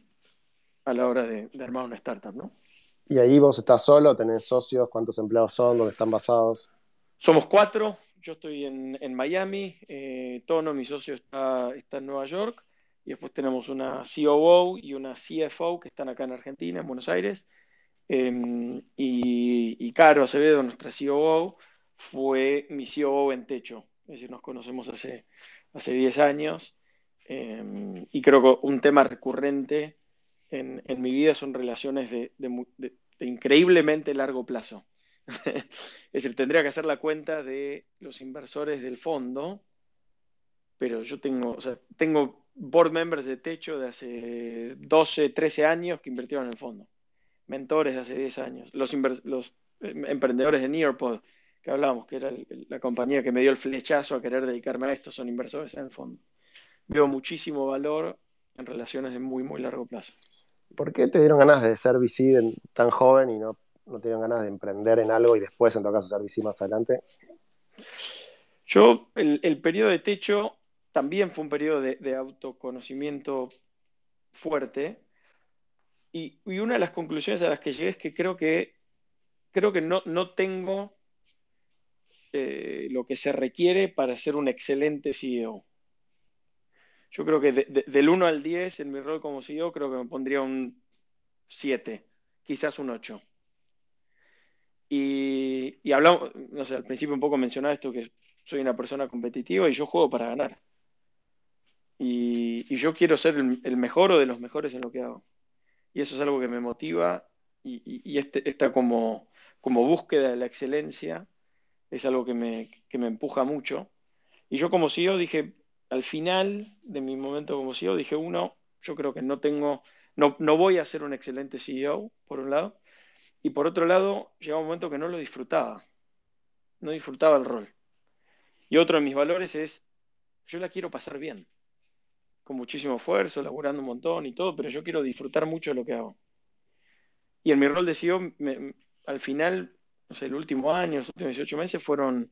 a la hora de, armar una startup, ¿no? ¿Y ahí vos estás solo? ¿Tenés socios? ¿Cuántos empleados son? ¿Dónde están basados? Somos cuatro. Yo estoy en, Miami. Eh, Tono, mi socio, está, está en Nueva York. Y después tenemos una COO y una CFO que están acá en Argentina, en Buenos Aires. Em, y, Caro Acevedo, nuestra COO, fue mi COO en Techo. Es decir, nos conocemos hace, hace 10 años. Em, y creo que un tema recurrente en, mi vida son relaciones de, increíblemente largo plazo. es decir, tendría que hacer la cuenta de los inversores del fondo, pero yo tengo, o sea, tengo board members de techo de hace 12, 13 años que invirtieron en el fondo mentores de hace 10 años, los, los em, emprendedores de Nearpod, que hablábamos, que era la compañía que me dio el flechazo a querer dedicarme a esto, son inversores en el fondo. Veo muchísimo valor en relaciones de muy, muy largo plazo. ¿Por qué te dieron ganas de ser VC tan joven y no, no te dieron ganas de emprender en algo y después, en todo caso, ser VC más adelante? Yo, el, periodo de techo también fue un periodo de autoconocimiento fuerte, y, una de las conclusiones a las que llegué es que creo que, creo que no, no tengo eh, lo que se requiere para ser un excelente CEO. Yo creo que del 1 al 10 en mi rol como CEO creo que me pondría un 7, quizás un 8. Y, y hablamos, no sé, al principio un poco mencionaba esto que soy una persona competitiva y yo juego para ganar. Y, yo quiero ser el mejor o de los mejores en lo que hago y eso es algo que me motiva y, este, esta como, como búsqueda de la excelencia es algo que me, me empuja mucho. Y yo como CEO dije, al final de mi momento como CEO, dije, uno, yo creo que no tengo no, no voy a ser un excelente CEO, por un lado, y por otro lado, llegaba un momento que no lo disfrutaba, no disfrutaba el rol. Y otro de mis valores es, yo la quiero pasar bien, con muchísimo esfuerzo, laburando un montón y todo, pero yo quiero disfrutar mucho de lo que hago. Y en mi rol de CEO, al final, el último año, los últimos 18 meses fueron,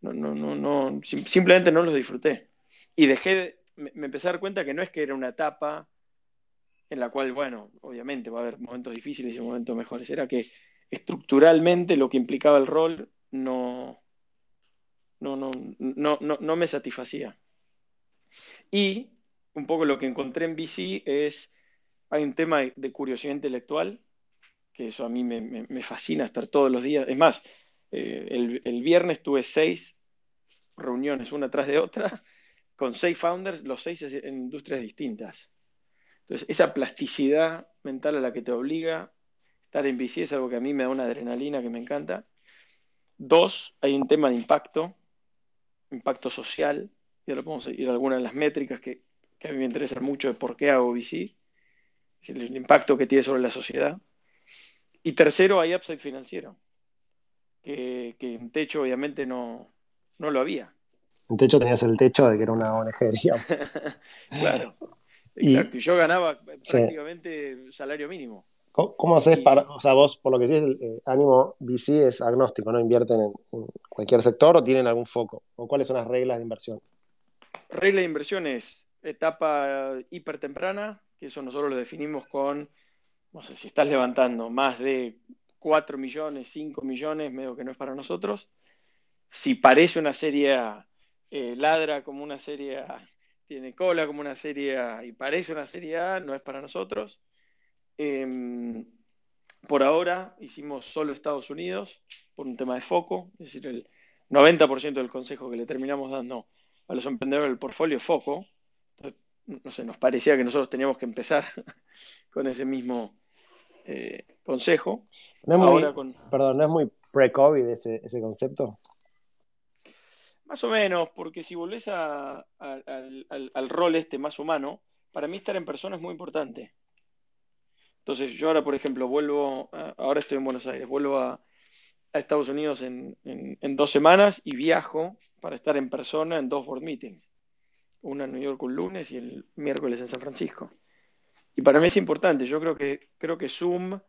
no, no, no, no, simplemente no los disfruté. Y dejé, me, me empecé a dar cuenta que no es que era una etapa en la cual, bueno, obviamente va a haber momentos difíciles y momentos mejores, era que estructuralmente lo que implicaba el rol no, no, no, no, no, no me satisfacía. Y un poco lo que encontré en BC es, hay un tema de, curiosidad intelectual, que eso a mí me, fascina estar todos los días. Es más, eh, el, viernes tuve seis reuniones, una tras de otra, con seis founders, los seis en industrias distintas. Entonces, esa plasticidad mental a la que te obliga estar en BC es algo que a mí me da una adrenalina que me encanta. Dos, hay un tema de impacto, impacto social, y ahora podemos ir a algunas de las métricas que, que a mí me interesan mucho de por qué hago VC, el impacto que tiene sobre la sociedad. Y tercero, hay upside financiero, que, que en techo obviamente no, no lo había. En techo tenías el techo de que era una ONG, digamos. claro, exacto. Y, yo ganaba prácticamente salario mínimo. ¿Cómo, haces para, o sea, vos por lo que decís, el eh, ánimo VC es agnóstico, ¿no? Invierten en, en, cualquier sector o tienen algún foco? ¿O cuáles son las reglas de inversión? Regla de inversión es etapa hiper temprana, que eso nosotros lo definimos con, no sé, si estás levantando más de 4 millones, 5 millones, medio que no es para nosotros. Si parece una serie eh, ladra como una serie tiene cola como una serie A y parece una serie A, no es para nosotros. Eh, por ahora hicimos solo Estados Unidos por un tema de foco, es decir, el 90% del consejo que le terminamos dando a los emprendedores del portfolio es foco. no sé, nos parecía que nosotros teníamos que empezar con ese mismo eh, consejo. Perdón, ¿no es muy pre-COVID ese, ese, concepto? Más o menos, porque si volvés a, al, al, rol este más humano, para mí estar en persona es muy importante. Entonces, yo ahora, por ejemplo, vuelvo, ahora estoy en Buenos Aires, vuelvo a, Estados Unidos en, dos semanas y viajo para estar en persona en dos board meetings. Una en New York un lunes y el miércoles en San Francisco. Y para mí es importante, yo creo que, creo que Zoom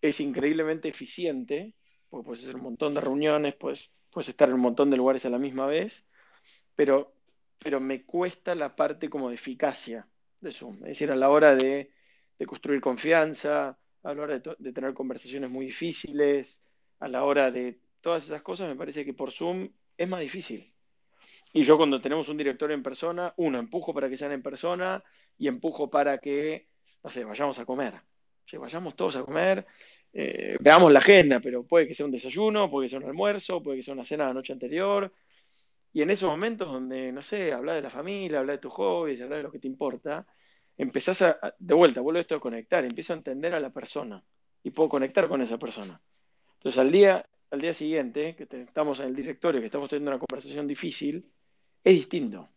es increíblemente eficiente, porque puedes hacer un montón de reuniones, puedes, puedes estar en un montón de lugares a la misma vez, pero, pero me cuesta la parte como de eficacia de Zoom. Es decir, a la hora de de construir confianza, a la hora de, tener conversaciones muy difíciles, a la hora de todas esas cosas, me parece que por Zoom es más difícil. Y yo cuando tenemos un director en persona, uno, empujo para que sean en persona y empujo para que, no sé, vayamos a comer. Vayamos todos a comer, eh, veamos la agenda, pero puede que sea un desayuno, puede que sea un almuerzo, puede que sea una cena la noche anterior. Y en esos momentos donde, no sé, habla de la familia, habla de tus hobbies, habla de lo que te importa, empezás a, de vuelta, vuelvo esto a conectar, empiezo a entender a la persona y puedo conectar con esa persona. Entonces al día, al día siguiente, que estamos en el directorio, que estamos teniendo una conversación difícil, es distinto.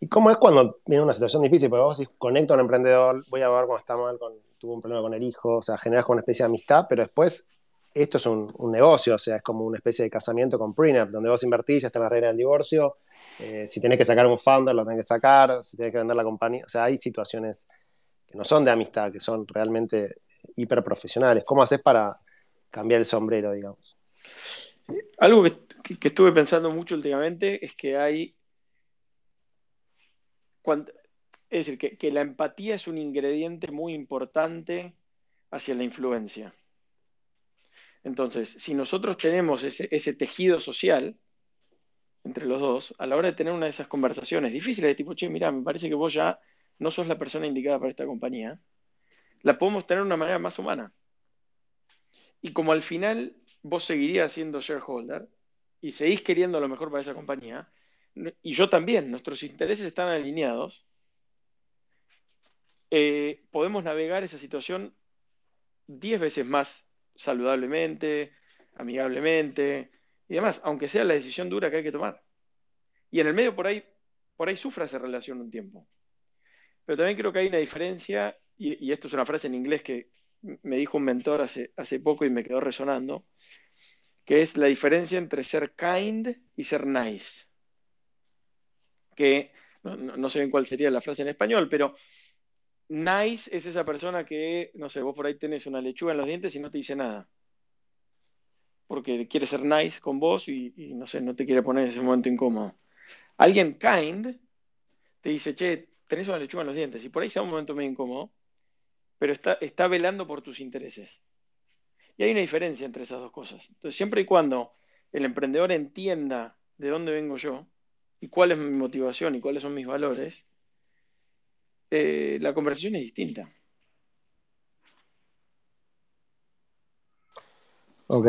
¿Y cómo es cuando viene una situación difícil? Porque vos si conecto a un emprendedor, voy a ver cómo está mal, con, tuvo un problema con el hijo, o sea, generas como una especie de amistad, pero después esto es un, negocio, o sea, es como una especie de casamiento con prenup, donde vos invertís, ya está la regla del divorcio, eh, si tenés que sacar un founder, lo tenés que sacar, si tenés que vender la compañía, o sea, hay situaciones que no son de amistad, que son realmente hiperprofesionales. ¿Cómo haces para cambiar el sombrero, digamos? Algo que, estuve pensando mucho últimamente es que hay... es decir, que, que la empatía es un ingrediente muy importante hacia la influencia. Entonces, si nosotros tenemos ese, tejido social entre los dos, a la hora de tener una de esas conversaciones difíciles de tipo, che, mira, me parece que vos ya no sos la persona indicada para esta compañía, la podemos tener de una manera más humana. Y como al final vos seguirías siendo shareholder y seguís queriendo lo mejor para esa compañía, y yo también, nuestros intereses están alineados, eh, podemos navegar esa situación diez veces más saludablemente, amigablemente y demás, aunque sea la decisión dura que hay que tomar. Y en el medio por ahí, por ahí sufra esa relación un tiempo. pero también creo que hay una diferencia, y, esto es una frase en inglés que me dijo un mentor hace, hace poco y me quedó resonando, que es la diferencia entre ser kind y ser nice. Que no, sé bien cuál sería la frase en español, pero nice es esa persona que, no sé, vos por ahí tenés una lechuga en los dientes y no te dice nada. Porque quiere ser nice con vos y, no sé, no te quiere poner en ese momento incómodo. Alguien kind te dice, che, tenés una lechuga en los dientes y por ahí sea un momento medio incómodo, pero está, está velando por tus intereses. Y hay una diferencia entre esas dos cosas. Entonces, siempre y cuando el emprendedor entienda de dónde vengo yo y cuál es mi motivación y cuáles son mis valores, eh, la conversación es distinta. Ok.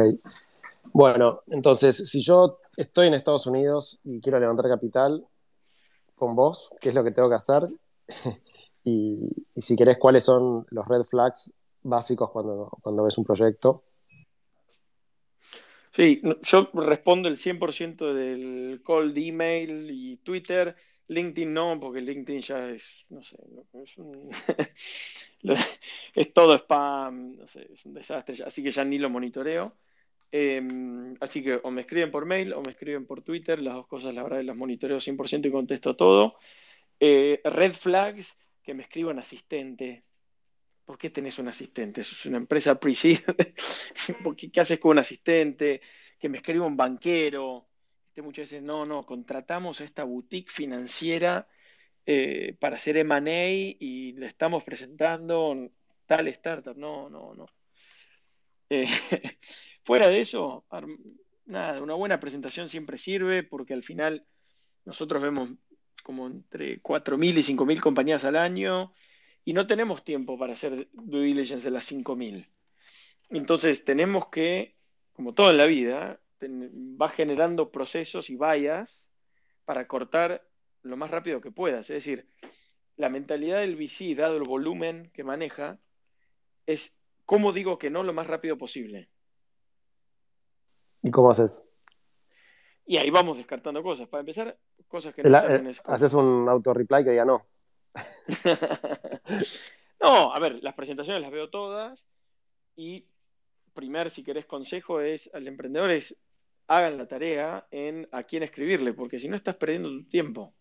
Bueno, entonces, si yo estoy en Estados Unidos y quiero levantar capital, con vos, qué es lo que tengo que hacer y, si querés cuáles son los red flags básicos cuando, cuando ves un proyecto. Sí, yo respondo el 100% del call de email y Twitter. LinkedIn no, porque LinkedIn ya es, no sé, es, es todo spam, no sé, es un desastre, así que ya ni lo monitoreo. Em, así que o me escriben por mail o me escriben por Twitter, las dos cosas la verdad las monitoreo 100% y contesto todo. Eh, red flags, que me escriba un asistente. ¿Por qué tenés un asistente? Es una empresa pre ¿Qué haces con un asistente? Que me escriba un banquero. Este, muchas veces, no, no, contratamos a esta boutique financiera eh, para hacer M&A y le estamos presentando tal startup. No, no, no. Eh, fuera de eso, nada, una buena presentación siempre sirve porque al final nosotros vemos como entre 4.000 y 5.000 compañías al año y no tenemos tiempo para hacer due diligence de las 5.000. Entonces tenemos que, como todo en la vida, va generando procesos y vallas para cortar lo más rápido que puedas. Es decir, la mentalidad del VC, dado el volumen que maneja, es ¿Cómo digo que no lo más rápido posible? ¿Y cómo haces? Y ahí vamos descartando cosas. Para empezar, cosas que no eh, Haces un auto-reply que diga no. no, a ver, las presentaciones las veo todas y primer, si querés consejo, es al emprendedor es hagan la tarea en a quién escribirle, porque si no estás perdiendo tu tiempo.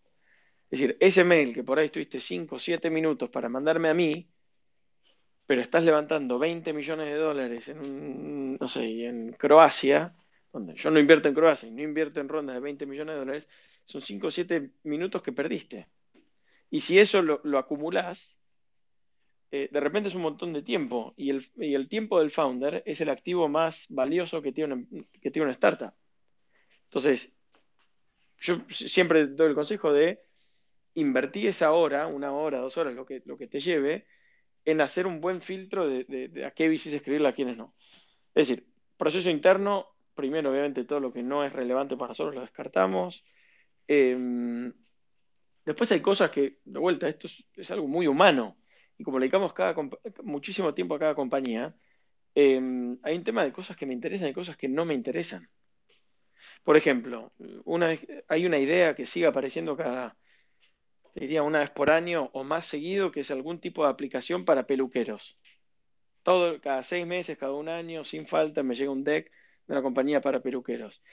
Es decir, ese mail que por ahí estuviste 5 o 7 minutos para mandarme a mí, pero estás levantando 20 millones de dólares en, no sé, en Croacia, donde yo no invierto en Croacia y no invierto en rondas de 20 millones de dólares, son 5 o 7 minutos que perdiste. Y si eso lo, lo acumulás, eh, de repente es un montón de tiempo. Y el, tiempo del founder es el activo más valioso que tiene, una, que tiene una startup. Entonces, yo siempre doy el consejo de invertir esa hora, una hora, dos horas, lo que, lo que te lleve, en hacer un buen filtro de, a qué VCs escribirle, a quiénes no. Es decir, proceso interno, primero obviamente todo lo que no es relevante para nosotros lo descartamos. Em, después hay cosas que, de vuelta, esto es, algo muy humano. Y como le dedicamos cada, muchísimo tiempo a cada compañía, em, hay un tema de cosas que me interesan y cosas que no me interesan. Por ejemplo, una, hay una idea que sigue apareciendo cada, diría una vez por año o más seguido, que es algún tipo de aplicación para peluqueros. Todo, cada seis meses, cada un año, sin falta, me llega un deck de una compañía para peluqueros.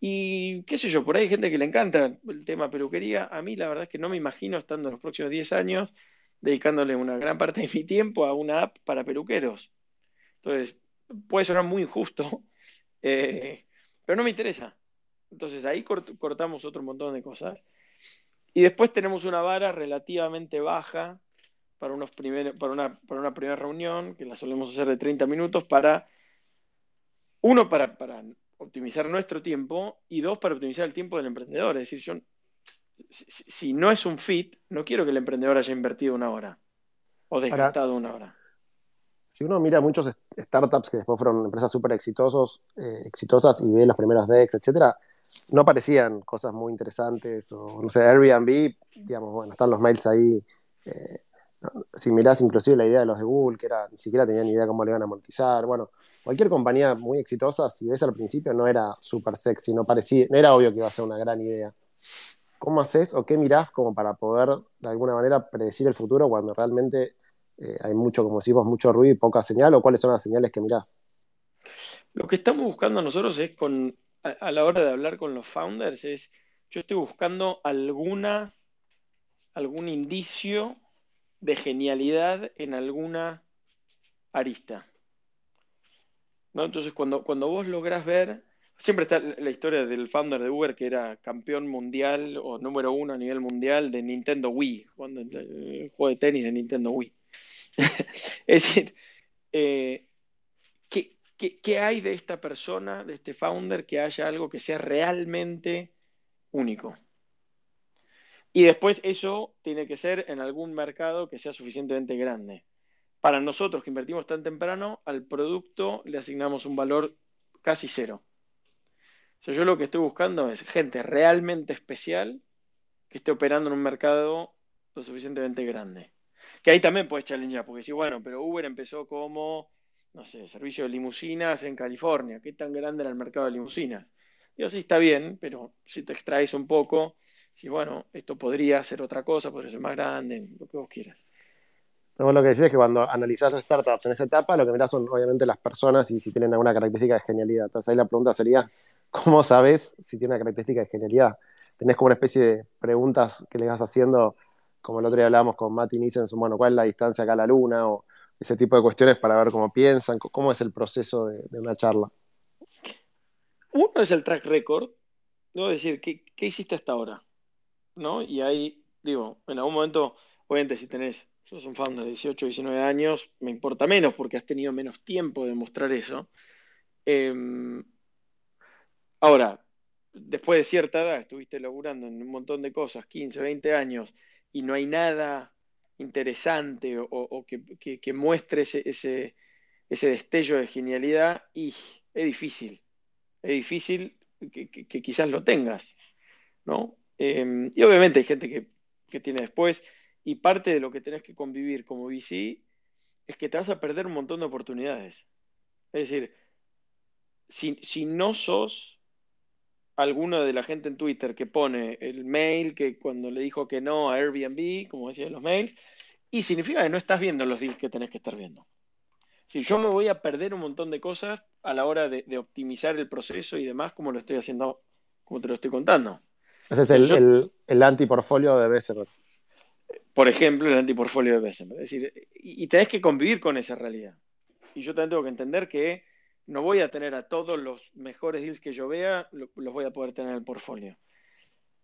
Y qué sé yo, por ahí hay gente que le encanta el tema peluquería. A mí la verdad es que no me imagino estando en los próximos 10 años dedicándole una gran parte de mi tiempo a una app para peluqueros. Entonces, puede sonar muy injusto, eh, pero no me interesa. Entonces ahí cortamos otro montón de cosas. Y después tenemos una vara relativamente baja para, unos para, una, para una primera reunión, que la solemos hacer de 30 minutos, para, uno, para, para optimizar nuestro tiempo y dos, para optimizar el tiempo del emprendedor. Es decir, yo, si, no es un fit, no quiero que el emprendedor haya invertido una hora o desgastado una hora. Si uno mira muchos startups que después fueron empresas súper exitosos, eh, exitosas y ve los primeros decks, etcétera, no aparecían cosas muy interesantes, o no sé, Airbnb, digamos, bueno, están los mails ahí. Eh, si mirás inclusive la idea de los de Google, que era, ni siquiera tenían idea cómo le iban a amortizar, bueno, cualquier compañía muy exitosa, si ves al principio, no era súper sexy, no parecía, no era obvio que iba a ser una gran idea. ¿cómo haces o qué mirás como para poder de alguna manera predecir el futuro cuando realmente eh, hay mucho, como decimos, mucho ruido y poca señal? ¿O cuáles son las señales que mirás? Lo que estamos buscando nosotros es con, a, la hora de hablar con los founders, es yo estoy buscando alguna, algún indicio de genialidad en alguna arista. Entonces, cuando, cuando vos lográs ver Siempre está la historia del founder de Uber que era campeón mundial o número uno a nivel mundial de Nintendo Wii, cuando el juego de tenis de Nintendo Wii. es decir, eh, ¿qué, qué, hay de esta persona, de este founder, que haya algo que sea realmente único? Y después eso tiene que ser en algún mercado que sea suficientemente grande. Para nosotros que invertimos tan temprano, al producto le asignamos un valor casi cero yo lo que estoy buscando es gente realmente especial que esté operando en un mercado lo suficientemente grande. Que ahí también puedes challengear, porque si, bueno, pero Uber empezó como, no sé, servicio de limusinas en California. ¿Qué tan grande era el mercado de limusinas? Digo, sí, está bien, pero si te extraes un poco, si, bueno, esto podría ser otra cosa, podría ser más grande, lo que vos quieras. Lo que decís es que cuando analizás las startups en esa etapa, lo que mirás son obviamente las personas y si tienen alguna característica de genialidad. Entonces ahí la pregunta sería, ¿cómo sabes si tiene una característica de genialidad? Tenés como una especie de preguntas que le vas haciendo, como el otro día hablábamos con Mati Nissen, bueno, ¿cuál es la distancia acá a la luna? O ese tipo de cuestiones para ver cómo piensan, cómo es el proceso de, una charla. Uno es el track record. Es decir, ¿qué, hiciste hasta ahora? ¿No? Y ahí, digo, en algún momento, obviamente si tenés, sos un fan de 18, 19 años, me importa menos porque has tenido menos tiempo de mostrar eso. Em, Ahora, después de cierta edad, estuviste laburando en un montón de cosas, 15, 20 años, y no hay nada interesante o, que, muestre ese, destello de genialidad, y es difícil. Es difícil que, quizás lo tengas, ¿no? Em, y obviamente hay gente que, tiene después, y parte de lo que tenés que convivir como VC es que te vas a perder un montón de oportunidades. Es decir, si, si no sos alguno de la gente en Twitter que pone el mail que cuando le dijo que no a Airbnb, como decían los mails, y significa que no estás viendo los deals que tenés que estar viendo. Si yo me voy a perder un montón de cosas a la hora de, optimizar el proceso y demás, como lo estoy haciendo, como te lo estoy contando. Ese es el, el, el antiportfolio de Bessemer. Por ejemplo, el antiportfolio de Bessemer. Es decir, y, tenés que convivir con esa realidad. Y yo también tengo que entender que no voy a tener a todos los mejores deals que yo vea, los voy a poder tener en el portfolio.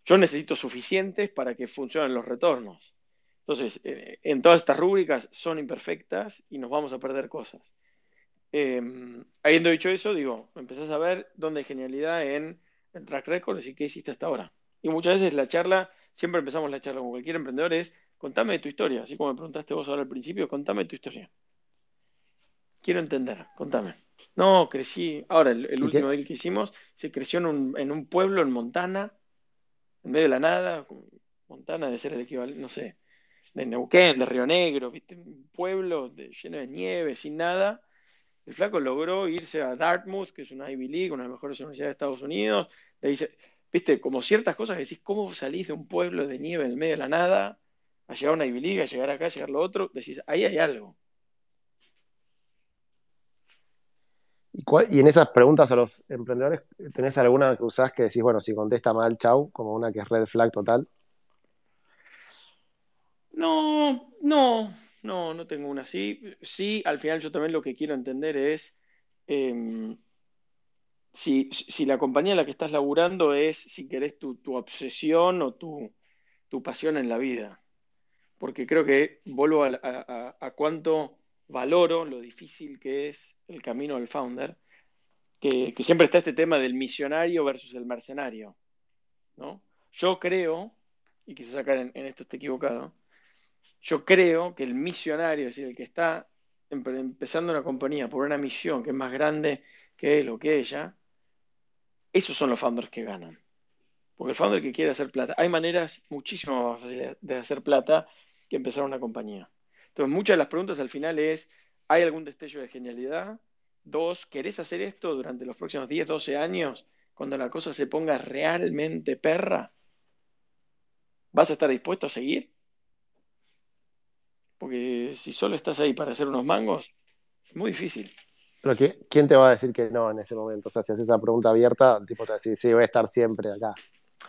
Yo necesito suficientes para que funcionen los retornos. Entonces, eh, en todas estas rúbricas son imperfectas y nos vamos a perder cosas. Em, habiendo dicho eso, digo, empezás a ver dónde hay genialidad en el track record y qué hiciste hasta ahora. Y muchas veces la charla, siempre empezamos la charla con cualquier emprendedor, es contame tu historia. Así como me preguntaste vos ahora al principio, contame tu historia. Quiero entender, contame. No, crecí. Ahora, el, último deal que hicimos se creció en un, en un, pueblo en Montana, en medio de la nada. Montana de ser el equivalente, no sé, de Neuquén, de Río Negro, ¿viste? un pueblo lleno de nieve, sin nada. El flaco logró irse a Dartmouth, que es una Ivy League, una de las mejores universidades de Estados Unidos. Le dice, viste, como ciertas cosas que decís, ¿cómo salís de un pueblo de nieve en medio de la nada a llegar a una League, a llegar acá, a llegar a lo otro? Decís, ahí hay algo. ¿Y, en esas preguntas a los emprendedores, ¿tenés alguna que usás que decís, bueno, si contesta mal, chau, como una que es red flag total? No, no, no, no tengo una así. Sí, al final yo también lo que quiero entender es em, si, la compañía en la que estás laburando es, si querés, tu, obsesión o tu, pasión en la vida. Porque creo que vuelvo a cuánto valoro lo difícil que es el camino del founder, que, siempre está este tema del misionario versus el mercenario. ¿no? Yo creo, y quizás acá en, esto esté equivocado, yo creo que el misionario, es decir, el que está empezando una compañía por una misión que es más grande que él o que ella, esos son los founders que ganan. Porque el founder que quiere hacer plata, hay maneras muchísimo más fáciles de hacer plata que empezar una compañía. Entonces, muchas de las preguntas al final es, ¿hay algún destello de genialidad? Dos, ¿querés hacer esto durante los próximos 10, 12 años cuando la cosa se ponga realmente perra? ¿vas a estar dispuesto a seguir? Porque si solo estás ahí para hacer unos mangos, es muy difícil. Pero ¿quién te va a decir que no en ese momento? O sea, si haces esa pregunta abierta, el tipo te va a decir, sí, voy a estar siempre acá.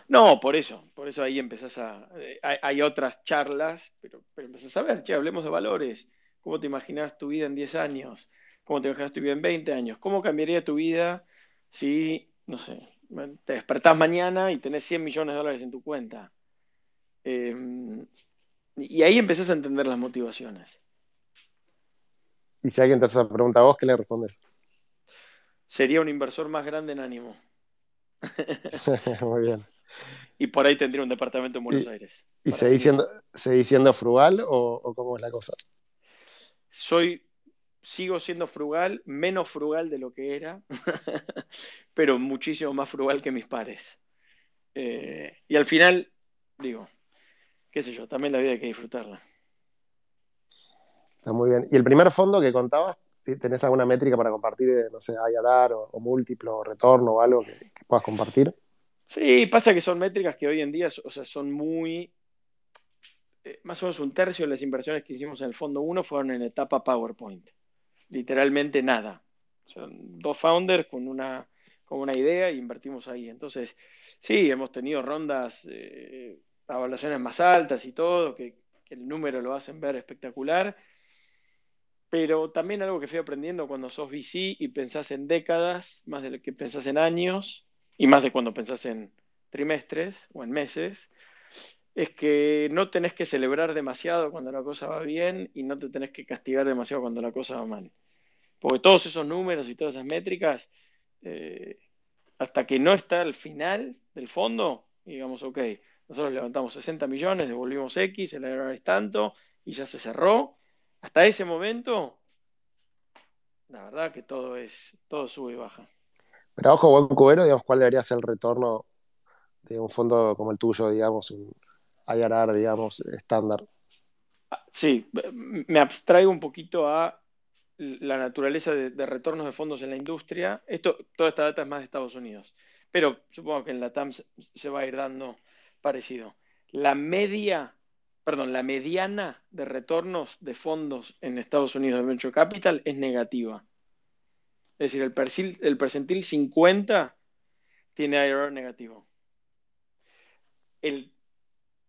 No, por eso, por eso ahí empezás a... Eh, hay, otras charlas, pero, pero empezás a ver, che, hablemos de valores. ¿Cómo te imaginas tu vida en 10 años? ¿Cómo te imaginas tu vida en 20 años? ¿Cómo cambiaría tu vida si, no sé, te despertás mañana y tenés 100 millones de dólares en tu cuenta? Em, y ahí empezás a entender las motivaciones. Y si alguien te hace esa pregunta a vos, ¿qué le respondes? Sería un inversor más grande en ánimo. Muy bien. Y por ahí tendría un departamento en Buenos Aires. ¿Y seguís siendo, siendo, frugal o, cómo es la cosa? Soy, sigo siendo frugal, menos frugal de lo que era, pero muchísimo más frugal que mis pares. Eh, y al final, digo, qué sé yo, también la vida hay que disfrutarla. Está muy bien. ¿Y el primer fondo que contabas, tenés alguna métrica para compartir, no sé, IRR o, o múltiplo o retorno o algo que, puedas compartir? Sí, pasa que son métricas que hoy en día, o sea, son muy, eh, más o menos un tercio de las inversiones que hicimos en el fondo 1 fueron en etapa PowerPoint. Literalmente nada. Son dos founders con una, con una idea y invertimos ahí. Entonces, sí, hemos tenido rondas, eh, evaluaciones más altas y todo, que, que el número lo hacen ver espectacular pero también algo que fui aprendiendo cuando sos VC y pensás en décadas, más de lo que pensás en años, y más de cuando pensás en trimestres o en meses, es que no tenés que celebrar demasiado cuando la cosa va bien y no te tenés que castigar demasiado cuando la cosa va mal. Porque todos esos números y todas esas métricas, eh, hasta que no está al final del fondo, digamos, ok, nosotros levantamos 60 millones, devolvimos X, el tanto y ya se cerró, hasta ese momento, la verdad que todo es, todo sube y baja. Pero ojo, buen cubero, digamos, ¿cuál debería ser el retorno de un fondo como el tuyo, digamos, un IRR, digamos, estándar? Ah, sí, me abstraigo un poquito a la naturaleza de, retornos de fondos en la industria. Esto, toda esta data es más de Estados Unidos, pero supongo que en la TAM se va a ir dando parecido. La media perdón, la mediana de retornos de fondos en Estados Unidos de Venture Capital es negativa. Es decir, el, percentil, el percentil 50 tiene IRR negativo.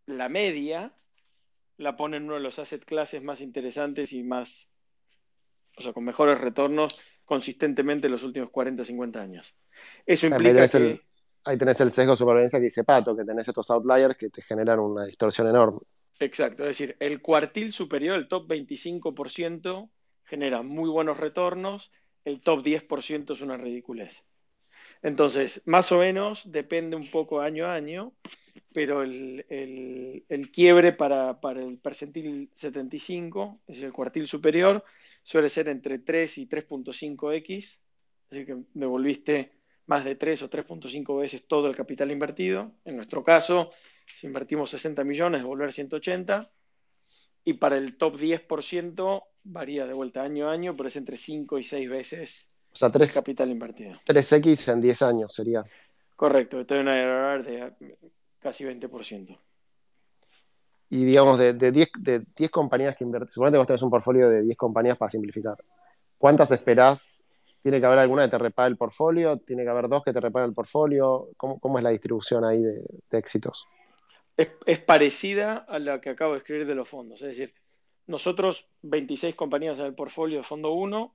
la media la pone en uno de los asset classes más interesantes y más, o sea, con mejores retornos consistentemente en los últimos 40, 50 años. Eso implica que... ahí tenés el sesgo de supervivencia que dice Pato, que tenés estos outliers que te generan una distorsión enorme. Exacto, es decir, el cuartil superior, el top 25%, genera muy buenos retornos, el top 10% es una ridiculez. Entonces, más o menos, depende un poco año a año, pero el, quiebre para, el percentil 75, es el cuartil superior, suele ser entre 3 y 3.5x, así que devolviste más de 3 o 3.5 veces todo el capital invertido. En nuestro caso, si invertimos 60 millones, devolver 180. Y para el top 10% varía de vuelta año a año, pero es entre 5 y 6 veces o sea, 3, capital invertido. 3X en 10 años sería. Correcto, estoy en una de casi 20%. Y digamos, de, de, 10, de 10 compañías que invertís, seguramente vos tenés un portfolio de 10 compañías para simplificar. ¿Cuántas esperás? ¿Tiene que haber alguna que te repague el portfolio? ¿Tiene que haber dos que te repaguen el portfolio? ¿Cómo, ¿Cómo, es la distribución ahí de, de éxitos? es, parecida a la que acabo de escribir de los fondos. Es decir, nosotros, 26 compañías en el portfolio de fondo 1,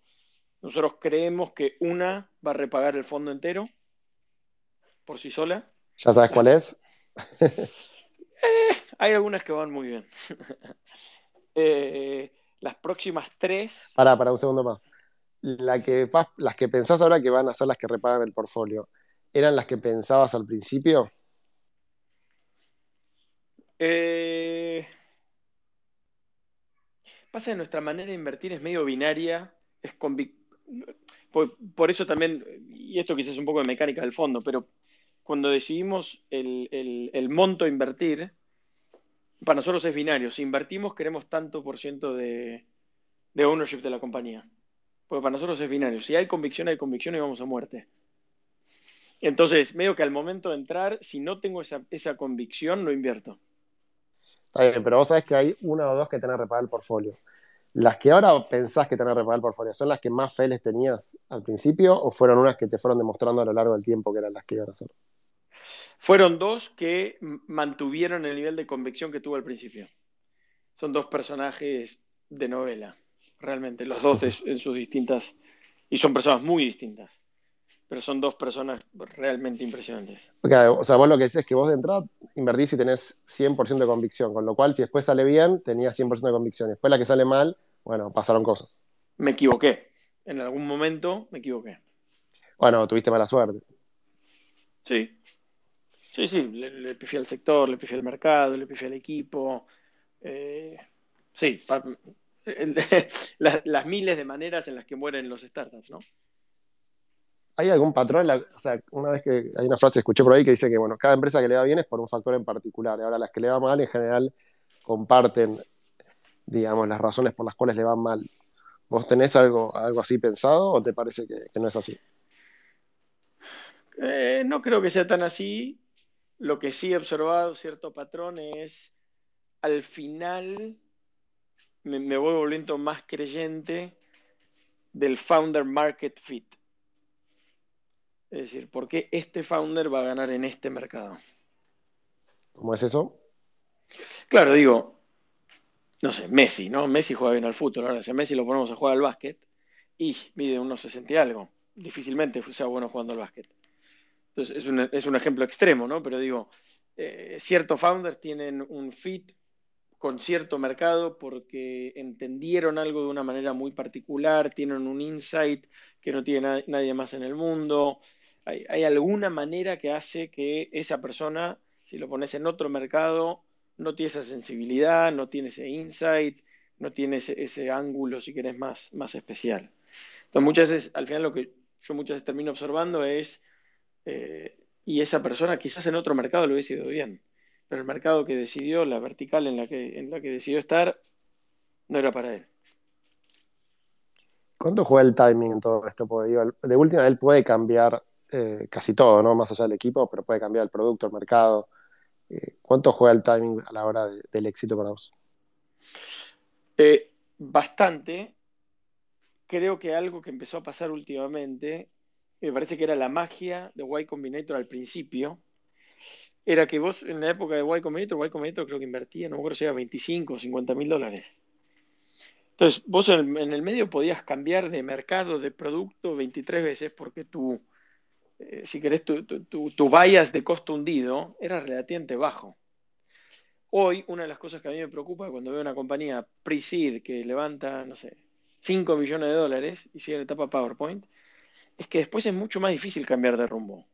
nosotros creemos que una va a repagar el fondo entero por sí sola. ¿Ya sabes cuál es? Eh, hay algunas que van muy bien. Eh, las próximas tres. Para, para un segundo más. La que, las que pensás ahora que van a ser las que repagan el portfolio, ¿eran las que pensabas al principio? Eh, pasa que nuestra manera de invertir es medio binaria, es por, eso también, y esto quizás es un poco de mecánica del fondo, pero cuando decidimos el, monto a invertir, para nosotros es binario. Si invertimos, queremos tanto por ciento de, de ownership de la compañía. Porque para nosotros es binario. Si hay convicción, hay convicción y vamos a muerte. Entonces, medio que al momento de entrar, si no tengo esa, esa convicción, no invierto. Está bien, pero vos sabés que hay una o dos que tenés reparar el portfolio. ¿Las que ahora pensás que tenés reparar el portfolio son las que más fe les tenías al principio o fueron unas que te fueron demostrando a lo largo del tiempo que eran las que iban a ser? Fueron dos que mantuvieron el nivel de convicción que tuvo al principio. Son dos personajes de novela, realmente, los dos en sus distintas, y son personas muy distintas, pero son dos personas realmente impresionantes. o sea, vos lo que decís es que vos de entrada invertís y tenés 100% de convicción, con lo cual si después sale bien, tenías 100% de convicción. Después la que sale mal, bueno, pasaron cosas. Me equivoqué. En algún momento me equivoqué. Bueno, tuviste mala suerte. Sí, Sí, sí, le, le pifié al sector, le pifié al mercado, le pifié al equipo. Eh, sí, las, miles de maneras en las que mueren los startups, ¿no? ¿Hay algún patrón? o sea, una vez que hay una frase que escuché por ahí que dice que, bueno, cada empresa que le va bien es por un factor en particular. Y ahora las que le va mal en general comparten, digamos, las razones por las cuales le van mal. ¿Vos tenés algo, algo así pensado o te parece que, no es así? Eh, no creo que sea tan así. Lo que sí he observado cierto patrón es, al final, me, voy volviendo más creyente del founder market fit. Es decir, ¿por qué este founder va a ganar en este mercado? ¿Cómo es eso? Claro, digo, no sé, Messi, ¿no? Messi juega bien al fútbol. Ahora, si a Messi lo ponemos a jugar al básquet y mide unos 60 y algo, difícilmente sea bueno jugando al básquet. Entonces, es un, es un ejemplo extremo, ¿no? Pero digo, eh, ciertos founders tienen un fit con cierto mercado porque entendieron algo de una manera muy particular, tienen un insight que no tiene nadie más en el mundo. Hay, alguna manera que hace que esa persona, si lo pones en otro mercado, no tiene esa sensibilidad, no tiene ese insight, no tiene ese, ese ángulo, si querés, más, más especial. Entonces, muchas veces, al final lo que yo muchas veces termino observando es eh, y esa persona quizás en otro mercado lo hubiese ido bien, pero el mercado que decidió, la vertical en la que, en la que decidió estar, no era para él. ¿Cuánto juega el timing en todo esto? De última, él puede cambiar eh, casi todo, ¿no? Más allá del equipo, pero puede cambiar el producto, el mercado. Eh, ¿Cuánto juega el timing a la hora del éxito para vos? bastante. Creo que algo que empezó a pasar últimamente me parece que era la magia de Y Combinator al principio, era que vos en la época de Y Combinator, Y Combinator creo que invertía, no me acuerdo si era 25 o 50 mil dólares. Entonces, vos en el, medio podías cambiar de mercado, de producto 23 veces porque tu, eh, si querés, tu, tu, tu, bias de costo hundido era relativamente bajo. Hoy, una de las cosas que a mí me preocupa cuando veo una compañía pre-seed que levanta, no sé, 5 millones de dólares y sigue en etapa PowerPoint, es que después es mucho más difícil cambiar de rumbo.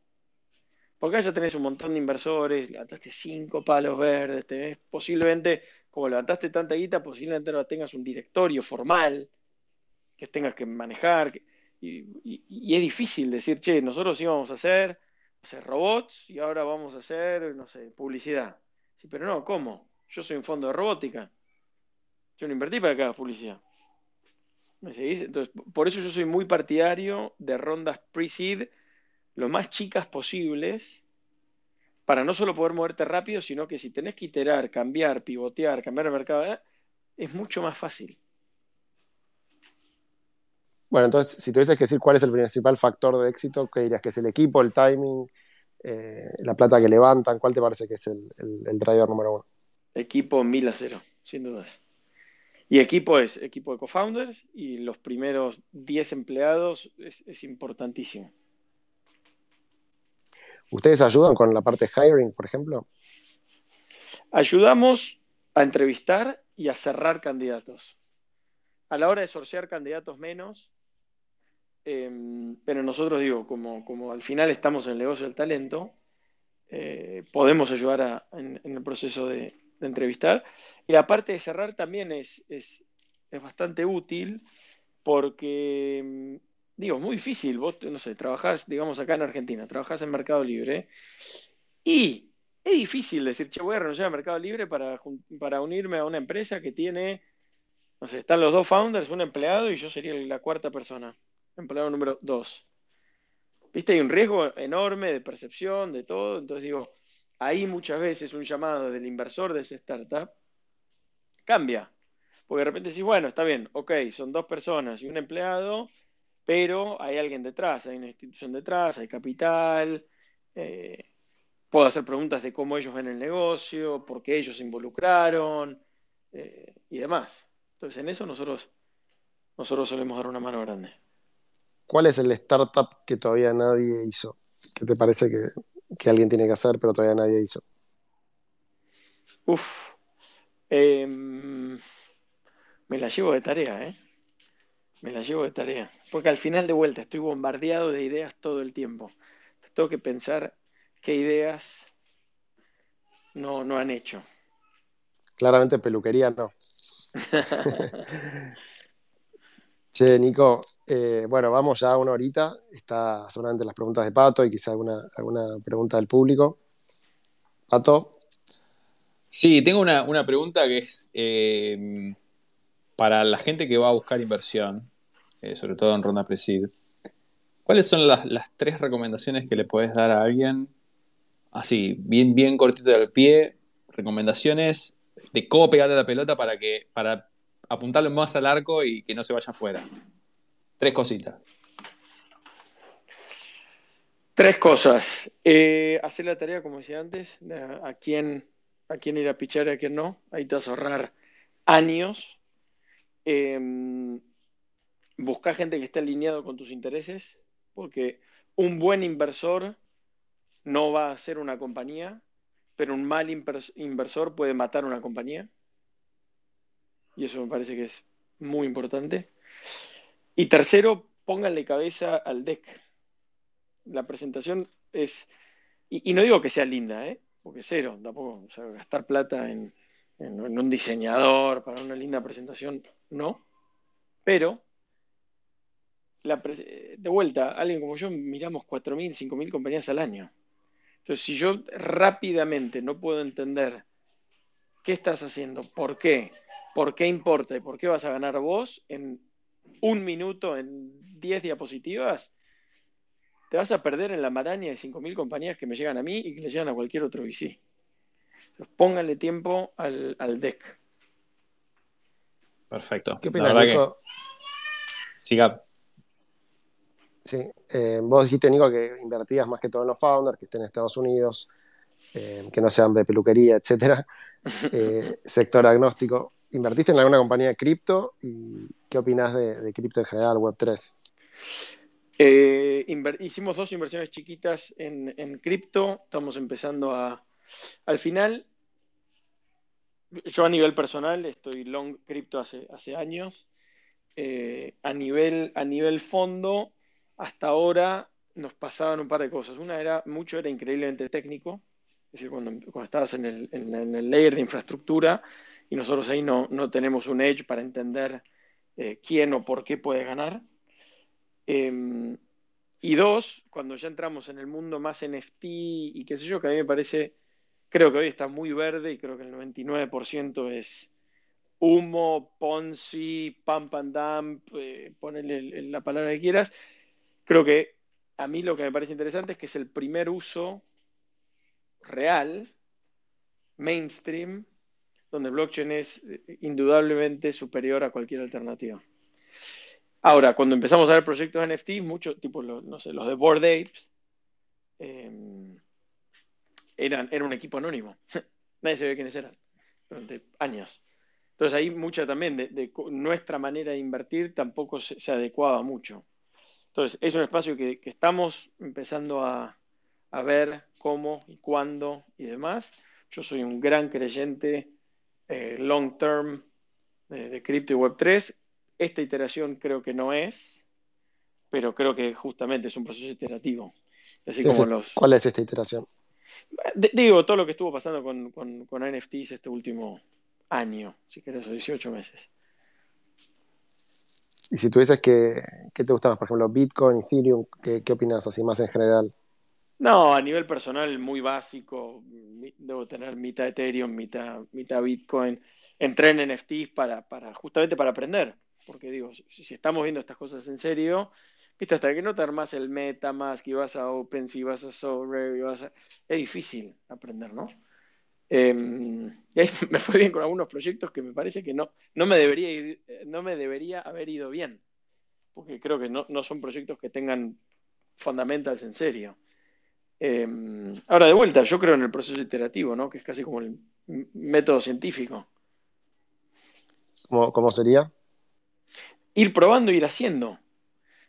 Porque ya tenés un montón de inversores, levantaste cinco palos verdes, tenés posiblemente, como levantaste tanta guita, posiblemente no tengas un directorio formal que tengas que manejar. Y, es difícil decir, che, nosotros íbamos a hacer, robots y ahora vamos a hacer, no sé, publicidad. Sí, pero no, ¿cómo? Yo soy un fondo de robótica. Yo no invertí para que publicidad. ¿Me seguís? Entonces, por eso yo soy muy partidario de rondas pre-seed lo más chicas posibles para no solo poder moverte rápido, sino que si tenés que iterar, cambiar, pivotear, cambiar el mercado, ¿eh? es mucho más fácil. Bueno, entonces, si tuvieses que decir cuál es el principal factor de éxito, ¿qué dirías que es el equipo, el timing, eh, la plata que levantan? ¿Cuál te parece que es el, el driver número uno? Equipo mil a cero, sin dudas. Y equipo es equipo de co-founders y los primeros 10 empleados es, importantísimo. ¿Ustedes ayudan con la parte de hiring, por ejemplo? Ayudamos a entrevistar y a cerrar candidatos. A la hora de sortear candidatos menos, em, pero nosotros digo, como, al final estamos en el negocio del talento, eh, podemos ayudar en, el proceso de, entrevistar. Y la parte de cerrar también es, es, bastante útil porque, mm, digo, es muy difícil. Vos, no sé, trabajás, digamos, acá en Argentina, trabajás en Mercado Libre y es difícil decir, che, voy a renunciar a Mercado Libre para, para unirme a una empresa que tiene, no sé, están los dos founders, un empleado y yo sería la cuarta persona, empleado número dos. ¿Viste? Hay un riesgo enorme de percepción, de todo. Entonces digo, ahí muchas veces un llamado del inversor de esa startup cambia. Porque de repente decís, bueno, está bien, ok, son dos personas y un empleado, pero hay alguien detrás, hay una institución detrás, hay capital, eh, puedo hacer preguntas de cómo ellos ven el negocio, por qué ellos se involucraron eh, y demás. Entonces en eso nosotros, nosotros solemos dar una mano grande. ¿Cuál es el startup que todavía nadie hizo? ¿Qué te parece que, que alguien tiene que hacer pero todavía nadie hizo? Uf. Em, me la llevo de tarea, ¿eh? Me la llevo de tarea. Porque al final de vuelta estoy bombardeado de ideas todo el tiempo. Tengo que pensar qué ideas no, no han hecho. Claramente peluquería no. che, Nico, eh, bueno, vamos ya a una horita. Está seguramente las preguntas de Pato y quizá alguna, alguna pregunta del público. Pato. Sí, tengo una, pregunta que es eh, para la gente que va a buscar inversión, eh, sobre todo en ronda Presid. ¿Cuáles son las, tres recomendaciones que le puedes dar a alguien? Así, bien, bien cortito del pie, recomendaciones de cómo pegarle la pelota para que, para apuntarlo más al arco y que no se vaya afuera. Tres cositas. Tres cosas. Eh, hacer la tarea, como decía antes, a quién, a quién ir a pichar y a quién no. Ahí te vas a ahorrar años. Em, buscar gente que esté alineado con tus intereses, porque un buen inversor no va a ser una compañía, pero un mal inversor puede matar una compañía. Y eso me parece que es muy importante. Y tercero, pónganle cabeza al deck. La presentación es, y, no digo que sea linda, ¿eh? porque cero, tampoco, o sea, gastar plata en, en un diseñador para una linda presentación, no. Pero de vuelta, alguien como yo miramos 4.000, 5.000 compañías al año. Entonces, si yo rápidamente no puedo entender qué estás haciendo, por qué, por qué importa y por qué vas a ganar vos en un minuto, en 10 diapositivas, te vas a perder en la maraña de 5.000 compañías que me llegan a mí y que le llegan a cualquier otro VC. Pónganle tiempo al, deck. Perfecto. ¿Qué opinas, Nico? Siga. Sí, eh, vos dijiste, Nico, que invertías más que todo en los founders, que estén en Estados Unidos, eh, que no sean de peluquería, etcétera. Eh, sector agnóstico. ¿Invertiste en alguna compañía de cripto? ¿Y qué opinas de, cripto en general, Web3? hicimos dos inversiones chiquitas en, cripto. Estamos empezando a. Al final, yo a nivel personal estoy long cripto hace, hace años. a, nivel, a nivel fondo, hasta ahora nos pasaban un par de cosas. Una era, mucho era increíblemente técnico, es decir, cuando, estabas en el, en, el, layer de infraestructura y nosotros ahí no, no tenemos un edge para entender eh, quién o por qué puede ganar. Em, y dos, cuando ya entramos en el mundo más NFT y qué sé yo, que a mí me parece, creo que hoy está muy verde y creo que el 99% es humo, Ponzi, pump and dump, eh, la palabra que quieras, Creo que a mí lo que me parece interesante es que es el primer uso real, mainstream, donde blockchain es eh, indudablemente superior a cualquier alternativa. Ahora, cuando empezamos a ver proyectos NFT, muchos, tipo, los, no sé, los de Board Apes, em, eran, era un equipo anónimo. Nadie sabía quiénes eran durante años. Entonces ahí mucha también de, nuestra manera de invertir tampoco se adecuaba mucho. Entonces, es un espacio que, estamos empezando a, ver cómo y cuándo y demás. Yo soy un gran creyente eh, long term de, cripto y Web3. Esta iteración creo que no es, pero creo que justamente es un proceso iterativo. Así como los... ¿Cuál es esta iteración? digo, todo lo que estuvo pasando con, con, con NFTs este último año, si querés, o 18 meses. Y si tuvieses que, ¿qué te gusta más? Por ejemplo, Bitcoin, Ethereum, ¿qué, qué opinas así más en general? No, a nivel personal muy básico, debo tener mitad Ethereum, mitad, mitad Bitcoin. Entré en NFTs para, para, justamente para aprender, porque digo, si, estamos viendo estas cosas en serio, viste, hasta que no te armas el MetaMask y vas a OpenSea, vas a Sorare, vas a... es difícil aprender, ¿no? Em, y ahí me fue bien con algunos proyectos que me parece que no, no, me, debería no me debería haber ido bien, porque creo que no, no son proyectos que tengan fundamentals en serio. Em, ahora, de vuelta, yo creo en el proceso iterativo, ¿no? que es casi como el método científico. ¿Cómo, cómo sería? Ir probando, ir haciendo. O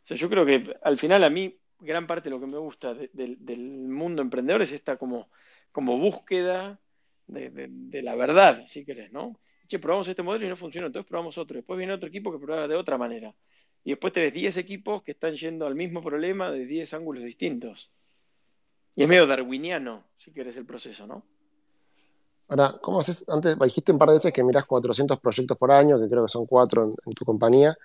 sea, yo creo que al final a mí gran parte de lo que me gusta del mundo emprendedor es esta como, como búsqueda de, la verdad, si querés, ¿no? Que probamos este modelo y no funciona, entonces probamos otro. Después viene otro equipo que prueba de otra manera. Y después tenés 10 equipos que están yendo al mismo problema de 10 ángulos distintos. Y es medio darwiniano, si querés, el proceso, ¿no? Ahora, ¿cómo haces? Antes dijiste un par de veces que miras 400 proyectos por año, que creo que son cuatro en tu compañía.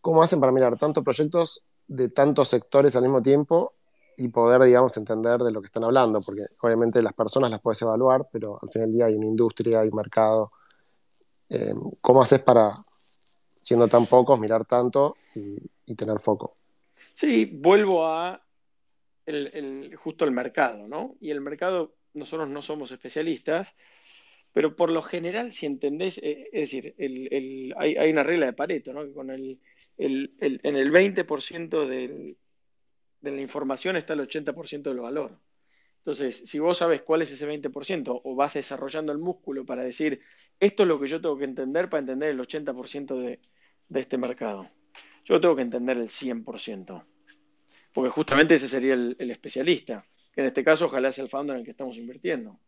¿Cómo hacen para mirar tantos proyectos de tantos sectores al mismo tiempo y poder, digamos, entender de lo que están hablando, porque obviamente las personas las puedes evaluar, pero al final del día hay una industria, hay un mercado. Eh, ¿Cómo haces para, siendo tan pocos, mirar tanto y, tener foco? Sí, vuelvo a el, justo el mercado, ¿no? Y el mercado, nosotros no somos especialistas, pero por lo general, si entendés, eh, es decir, el, hay, una regla de Pareto, ¿no? Que con el, en el 20% del, de la información está el 80% del valor. Entonces, si vos sabes cuál es ese 20% o vas desarrollando el músculo para decir, esto es lo que yo tengo que entender para entender el 80% de, de este mercado, yo tengo que entender el 100%. Porque justamente ese sería el, especialista, que en este caso ojalá sea el founder en el que estamos invirtiendo.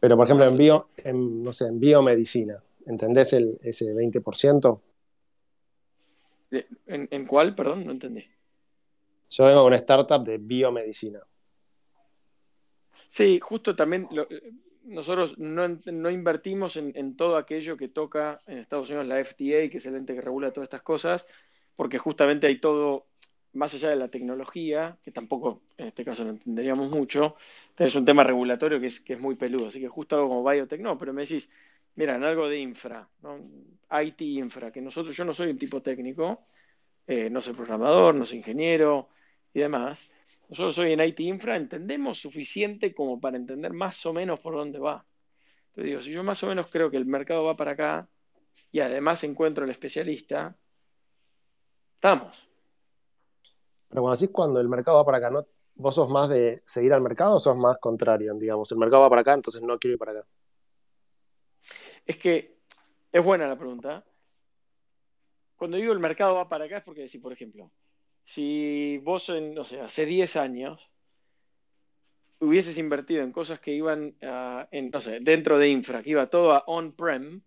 Pero, por ejemplo, en, bio, en, no sé, en biomedicina, ¿entendés el, ese 20%? ¿En, ¿En cuál? Perdón, no entendí. Yo vengo con una startup de biomedicina. Sí, justo también nosotros no, invertimos en, todo aquello que toca en Estados Unidos la FDA, que es el ente que regula todas estas cosas, porque justamente hay todo, más allá de la tecnología, que tampoco en este caso lo entenderíamos mucho, tenés un tema regulatorio que es, que es muy peludo. Así que justo algo como biotech, no, pero me decís, mira, en algo de infra, IT infra, que nosotros, yo no soy un tipo técnico, eh, no soy programador, no soy ingeniero, y demás, nosotros hoy en IT Infra entendemos suficiente como para entender más o menos por dónde va. Entonces digo, si yo más o menos creo que el mercado va para acá y además encuentro el especialista, estamos. Pero cuando decís cuando el mercado va para acá, ¿no? ¿vos sos más de seguir al mercado o sos más contrario? Digamos, el mercado va para acá, entonces no quiero ir para acá. Es que es buena la pregunta. Cuando digo el mercado va para acá es porque, si por ejemplo, si vos, hace 10 años hubieses invertido en cosas que iban, en, no sé, dentro de infra, que iba todo a on-prem,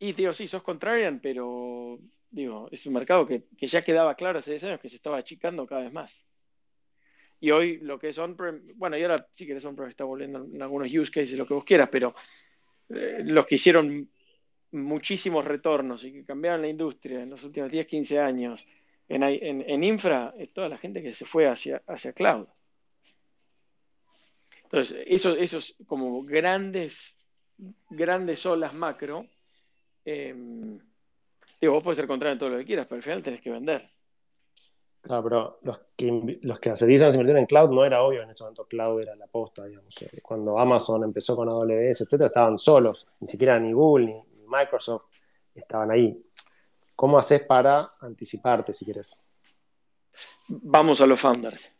y digo, sí, sos contrarian, pero digo, es un mercado que, ya quedaba claro hace 10 años que se estaba achicando cada vez más. Y hoy lo que es on-prem, bueno, y ahora sí que es on-prem, está volviendo en algunos use cases, lo que vos quieras, pero eh, los que hicieron muchísimos retornos y que cambiaron la industria en los últimos 10, 15 años, en, infra es toda la gente que se fue hacia, hacia cloud. Entonces, esos, como grandes, grandes olas macro, em, digo, vos puedes ser contrario en todo lo que quieras, pero al final tenés que vender. Claro, pero los que, los que hace 10 años invirtieron en cloud no era obvio en ese momento, cloud era la posta, digamos. Eh, cuando Amazon empezó con AWS, etcétera, estaban solos, ni siquiera ni Google ni Microsoft estaban ahí. ¿Cómo haces para anticiparte, si quieres? Vamos a los founders.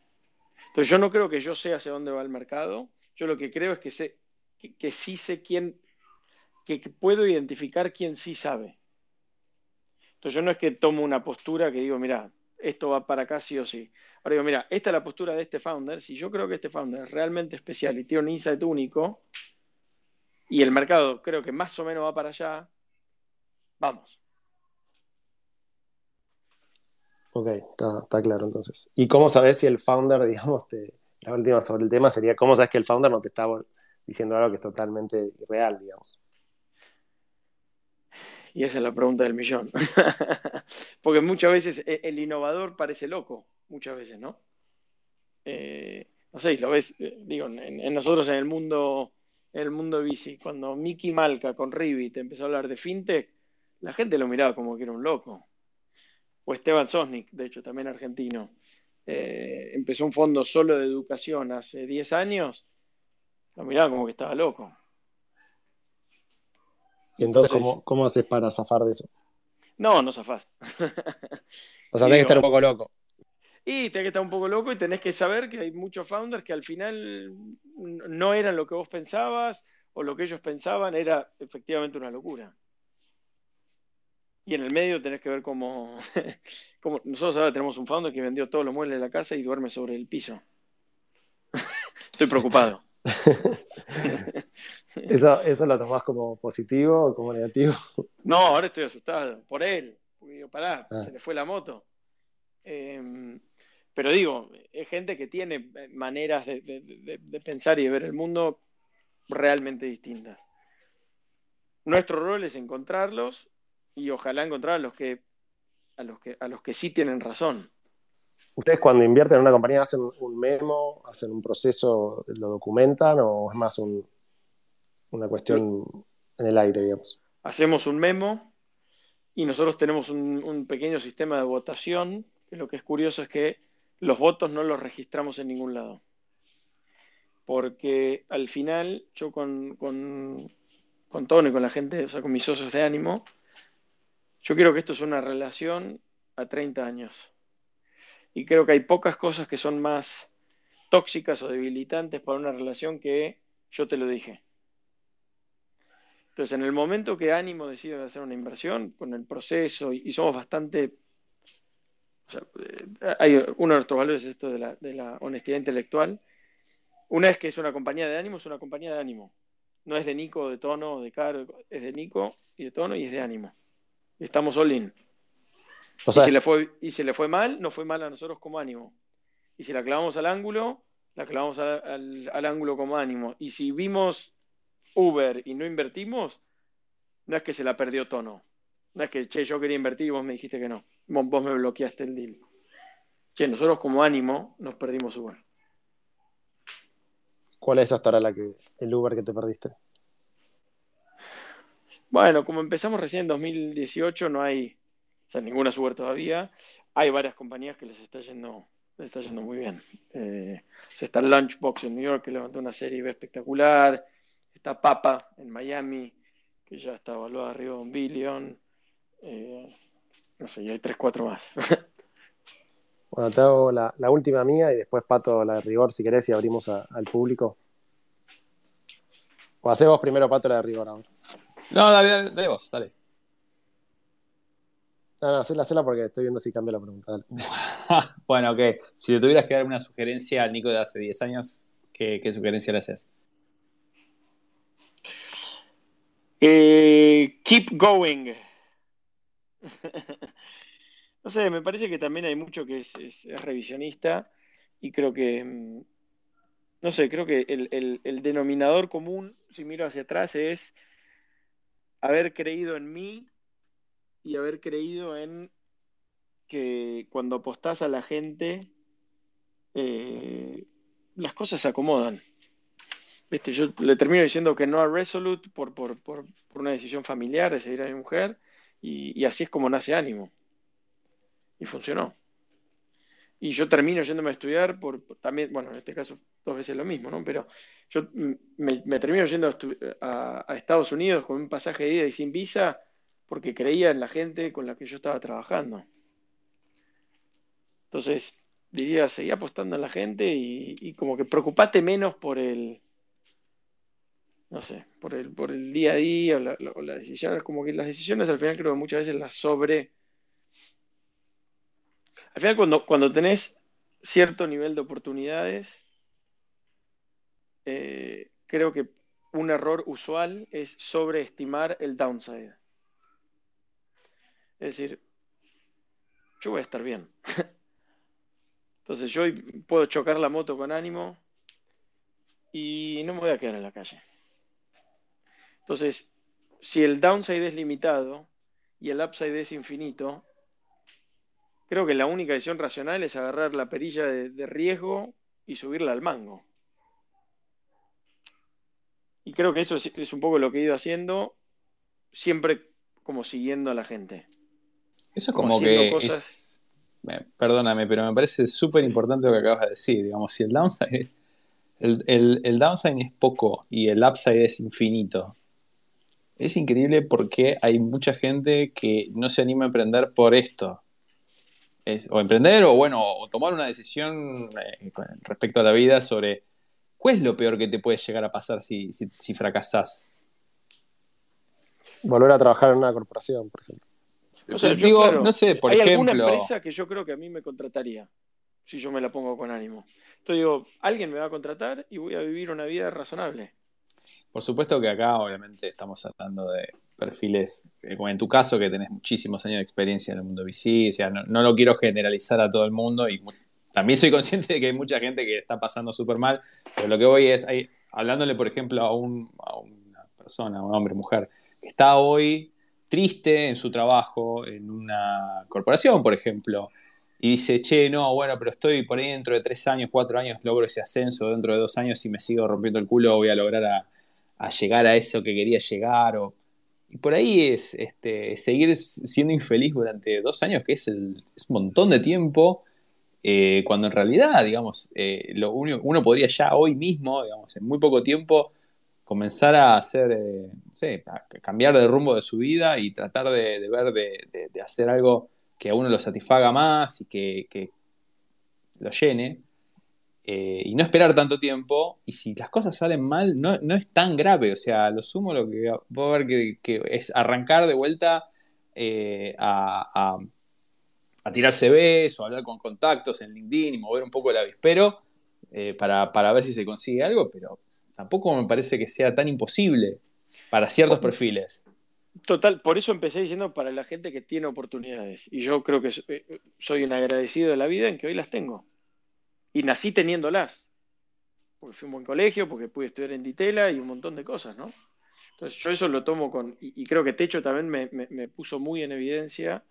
Entonces, yo no creo que yo sé hacia dónde va el mercado. Yo lo que creo es que, sé, que, sí sé quién, que, puedo identificar quién sí sabe. Entonces, yo no es que tomo una postura que digo, mira, esto va para acá sí o sí. Ahora digo, mira, esta es la postura de este founder. Si yo creo que este founder es realmente especial y tiene un insight único, y el mercado creo que más o menos va para allá, vamos. Ok, está, claro entonces. ¿Y cómo sabes si el founder, digamos, la última sobre el tema sería cómo sabes que el founder no te está diciendo algo que es totalmente irreal, digamos? Y esa es la pregunta del millón. Porque muchas veces e, el innovador parece loco, muchas veces, ¿no? Eh, no sé, lo ves, eh, digo, en, nosotros en el mundo, en el mundo bici, cuando Mickey Malka con Rivit empezó a hablar de fintech, la gente lo miraba como que era un loco o Esteban Sosnik, de hecho, también argentino, eh, empezó un fondo solo de educación hace 10 años, Lo miraban como que estaba loco. ¿Y entonces, cómo, cómo haces para zafar de eso? No, no zafás. o sea, tenés que estar un poco loco. Y tenés que estar un poco loco y tenés que saber que hay muchos founders que al final no eran lo que vos pensabas o lo que ellos pensaban era efectivamente una locura. Y en el medio tenés que ver cómo, nosotros ahora tenemos un founder que vendió todos los muebles de la casa y duerme sobre el piso. Estoy preocupado. ¿Eso, ¿Eso lo tomás como positivo o como negativo? No, ahora estoy asustado por él. Porque digo, pará, ah. se le fue la moto. Em, pero digo, es gente que tiene maneras de, pensar y de ver el mundo realmente distintas. Nuestro rol es encontrarlos y ojalá encontrar a los que a los que a los que sí tienen razón. ¿Ustedes cuando invierten en una compañía hacen un memo, hacen un proceso, lo documentan o es más una cuestión en el aire, digamos? Hacemos un memo y nosotros tenemos un, pequeño sistema de votación, que lo que es curioso es que los votos no los registramos en ningún lado. Porque al final, yo con, con, con Tony, con la gente, o sea, con mis socios de ánimo, yo quiero que esto es una relación a 30 años y creo que hay pocas cosas que son más tóxicas o debilitantes para una relación que yo te lo dije. Entonces, en el momento que Ánimo decide hacer una inversión, con el proceso, y, somos bastante... Eh, hay, uno de nuestros valores es esto de la, de la honestidad intelectual. Una es que es una compañía de ánimo, es una compañía de ánimo. No es de Nico, de tono, de caro, es de Nico y de tono y es de ánimo. Estamos all in y, si le fue, y le fue mal, no fue mal a nosotros como ánimo. Y si la clavamos al ángulo, la clavamos al, ángulo como ánimo. Y si vimos Uber y no invertimos, no es que se la perdió tono. No es que, che, yo quería invertir y vos me dijiste que no. Vos, me bloqueaste el deal. Che, nosotros como ánimo nos perdimos Uber. ¿Cuál es hasta ahora la que, el Uber que te perdiste? Bueno, como empezamos recién en 2018, no hay, o sea, ninguna Uber todavía. Hay varias compañías que les está yendo, les está yendo muy bien. Eh, está Lunchbox en New York, que levantó una serie espectacular. Está Papa en Miami, que ya está evaluada arriba de un billón. Eh, no sé, y hay tres, cuatro más. bueno, te hago la, última mía y después Pato la de rigor si querés y abrimos al público. O hacemos primero Pato la de rigor ahora. No, dale, dale vos, dale. No, no, hacela, hacela porque estoy viendo si cambia la pregunta. bueno, ok. Si te tuvieras que dar una sugerencia a Nico de hace 10 años, ¿qué, sugerencia le haces? Eh, keep going. no sé, me parece que también hay mucho que es, revisionista y creo que, mm, no sé, creo que el denominador común, si miro hacia atrás, es haber creído en mí y haber creído en que cuando apostás a la gente, eh, las cosas se acomodan. ¿Viste? Yo le termino diciendo que no a Resolute por, por, por, una decisión familiar de seguir a mi mujer y, así es como nace ánimo. Y funcionó. Y yo termino yéndome a estudiar por, también, bueno, en este caso dos veces lo mismo, ¿no? Pero yo me, termino yendo a, a, Estados Unidos con un pasaje de ida y sin visa porque creía en la gente con la que yo estaba trabajando. Entonces, diría, seguí apostando en la gente y, como que preocupate menos por el, no sé, por el, por el día a día o, la, las decisiones, como que las decisiones al final creo que muchas veces las sobre... Al final cuando, cuando tenés cierto nivel de oportunidades, eh, creo que un error usual es sobreestimar el downside. Es decir, yo voy a estar bien. Entonces yo puedo chocar la moto con ánimo y no me voy a quedar en la calle. Entonces, si el downside es limitado y el upside es infinito, creo que la única decisión racional es agarrar la perilla de, riesgo y subirla al mango. Y creo que eso es, es, un poco lo que he ido haciendo, siempre como siguiendo a la gente. Eso es como, que perdóname, pero me parece súper importante lo que acabas de decir. Digamos, si el downside el, downside es poco y el upside es infinito. Es increíble porque hay mucha gente que no se anima a emprender por esto. o emprender o bueno, o tomar una decisión eh, respecto a la vida sobre cuál es lo peor que te puede llegar a pasar si, si, fracasás. Volver a trabajar en una corporación, por ejemplo. no sé, por ¿hay ejemplo. alguna empresa que yo creo que a mí me contrataría si yo me la pongo con ánimo. Entonces digo, alguien me va a contratar y voy a vivir una vida razonable. Por supuesto que acá obviamente estamos hablando de perfiles, eh, como en tu caso, que tenés muchísimos años de experiencia en el mundo VC, o sea, no, lo quiero generalizar a todo el mundo y también soy consciente de que hay mucha gente que está pasando súper mal, pero lo que voy es, hablándole por ejemplo a, un, a una persona, a un hombre, mujer, que está hoy triste en su trabajo, en una corporación, por ejemplo, y dice, che, no, bueno, pero estoy por ahí dentro de tres años, cuatro años, logro ese ascenso, dentro de dos años, si me sigo rompiendo el culo, voy a lograr a, llegar a eso que quería llegar. O... Y por ahí es este, seguir siendo infeliz durante dos años, que es, el, un montón de tiempo, eh, cuando en realidad, digamos, eh, lo uno podría ya hoy mismo, digamos, en muy poco tiempo, comenzar a hacer, eh, no sé, a cambiar de rumbo de su vida y tratar de, ver de hacer algo que a uno lo satisfaga más y que, lo llene. Eh, y no esperar tanto tiempo. Y si las cosas salen mal, no, es tan grave. O sea, lo sumo lo que puedo ver que, es arrancar de vuelta eh, a, a, tirar CVs o hablar con contactos en LinkedIn y mover un poco el avispero eh, para, para ver si se consigue algo, pero tampoco me parece que sea tan imposible para ciertos perfiles. Total, por eso empecé diciendo para la gente que tiene oportunidades. Y yo creo que soy un agradecido de la vida en que hoy las tengo. Y nací teniéndolas. Porque fui un buen colegio, porque pude estudiar en Ditela y un montón de cosas, ¿no? Entonces yo eso lo tomo con... Y, creo que Techo también me, puso muy en evidencia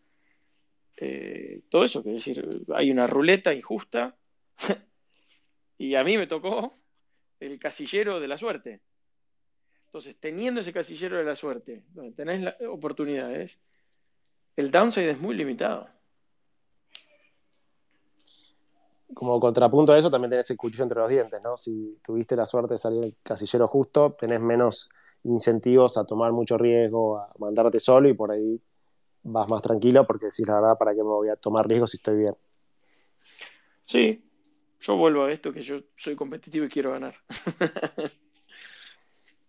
eh, todo eso, que es decir, hay una ruleta injusta y a mí me tocó el casillero de la suerte. Entonces, teniendo ese casillero de la suerte, donde tenés oportunidades, el downside es muy limitado. Como contrapunto a eso, también tenés el cuchillo entre los dientes, ¿no? Si tuviste la suerte de salir del casillero justo, tenés menos incentivos a tomar mucho riesgo, a mandarte solo y por ahí vas más tranquilo porque decís la verdad, ¿para qué me voy a tomar riesgos si estoy bien? Sí, yo vuelvo a esto que yo soy competitivo y quiero ganar.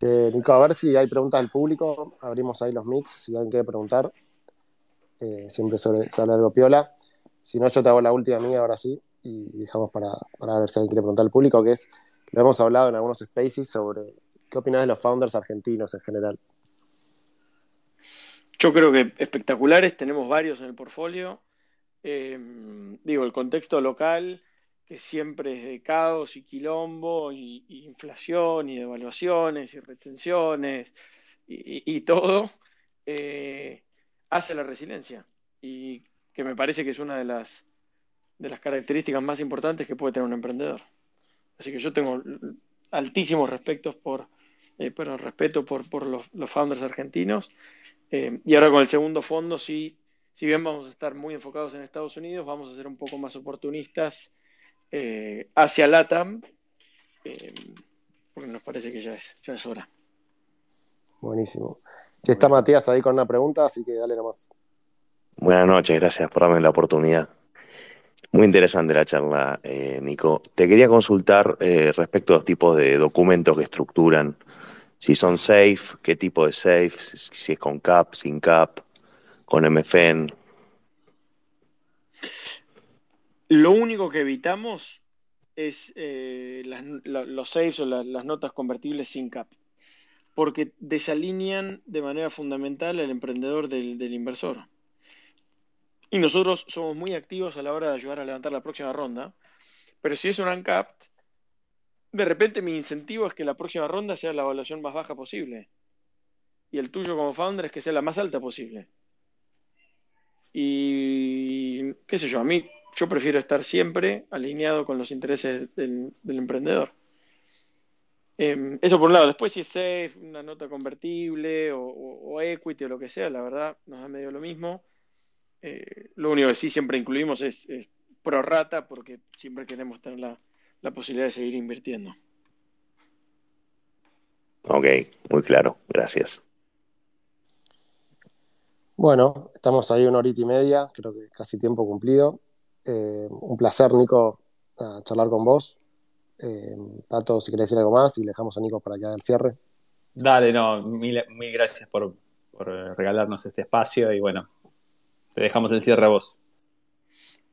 Eh, Nico, a ver si hay preguntas del público. Abrimos ahí los mix, si alguien quiere preguntar. Eh, siempre sobre, sale algo piola. Si no, yo te hago la última mía ahora sí. Y dejamos para, ver si alguien quiere preguntar al público, que es, lo hemos hablado en algunos spaces sobre qué opinas de los founders argentinos en general. Yo creo que espectaculares, tenemos varios en el portfolio. Eh, digo, el contexto local que siempre es de caos y quilombo y, inflación y devaluaciones y retenciones y, todo, eh, hace la resiliencia y que me parece que es una de las, de las características más importantes que puede tener un emprendedor. Así que yo tengo altísimos respetos por, eh, pero respeto por, por los, founders argentinos. Eh, y ahora con el segundo fondo, sí, si bien vamos a estar muy enfocados en Estados Unidos, vamos a ser un poco más oportunistas eh, hacia LATAM, eh, porque nos parece que ya es, ya es hora. Buenísimo. Ya está Matías ahí con una pregunta, así que dale nomás. Buenas noches, gracias por darme la oportunidad. Muy interesante la charla, eh, Nico. Te quería consultar respecto a los tipos de documentos que estructuran. Si son safe, qué tipo de safe, si es con CAP, sin CAP, con MFN. Lo único que evitamos es eh, los saves o las notas convertibles sin cap, porque desalinean de manera fundamental al emprendedor del, inversor. Y nosotros somos muy activos a la hora de ayudar a levantar la próxima ronda, pero si es un uncapped, de repente mi incentivo es que la próxima ronda sea la evaluación más baja posible. Y el tuyo como founder es que sea la más alta posible. Y qué sé yo, a mí yo prefiero estar siempre alineado con los intereses del, emprendedor. Em, eso por un lado. Después, si es safe, una nota convertible o, equity o lo que sea, la verdad nos da medio lo mismo. Eh, lo único que sí siempre incluimos es, pro rata porque siempre queremos tener la, posibilidad de seguir invirtiendo. Ok, muy claro, gracias. Bueno, estamos ahí una horita y media, creo que casi tiempo cumplido. Eh, un placer, Nico, charlar con vos. Eh, Pato, si querés decir algo más y le dejamos a Nico para que haga el cierre. Dale, no, mil, gracias por, regalarnos este espacio y bueno, te dejamos el cierre a vos.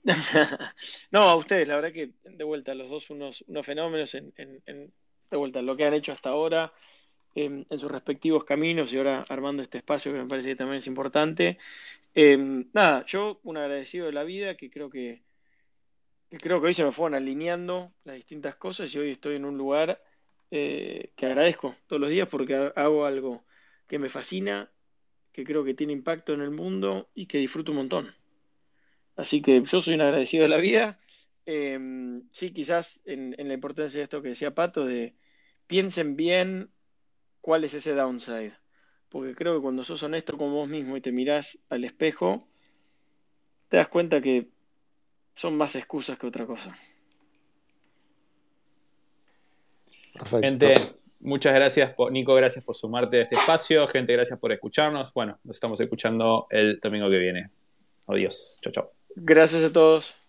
no, a ustedes, la verdad que de vuelta, los dos unos, unos fenómenos en, de vuelta, lo que han hecho hasta ahora em, en sus respectivos caminos y ahora armando este espacio que me parece que también es importante. Em, nada, yo un agradecido de la vida que creo que creo que hoy se me fueron alineando las distintas cosas y hoy estoy en un lugar eh, que agradezco todos los días porque hago algo que me fascina, que creo que tiene impacto en el mundo y que disfruto un montón. Así que yo soy un agradecido de la vida. Em, sí, quizás en, en, la importancia de esto que decía Pato, de piensen bien cuál es ese downside. Porque creo que cuando sos honesto con vos mismo y te mirás al espejo, te das cuenta que son más excusas que otra cosa. Gente, muchas gracias, Nico, gracias por sumarte a este espacio. Gente, gracias por escucharnos. Bueno, nos estamos escuchando el domingo que viene. Adiós. Chao, chao. Gracias a todos.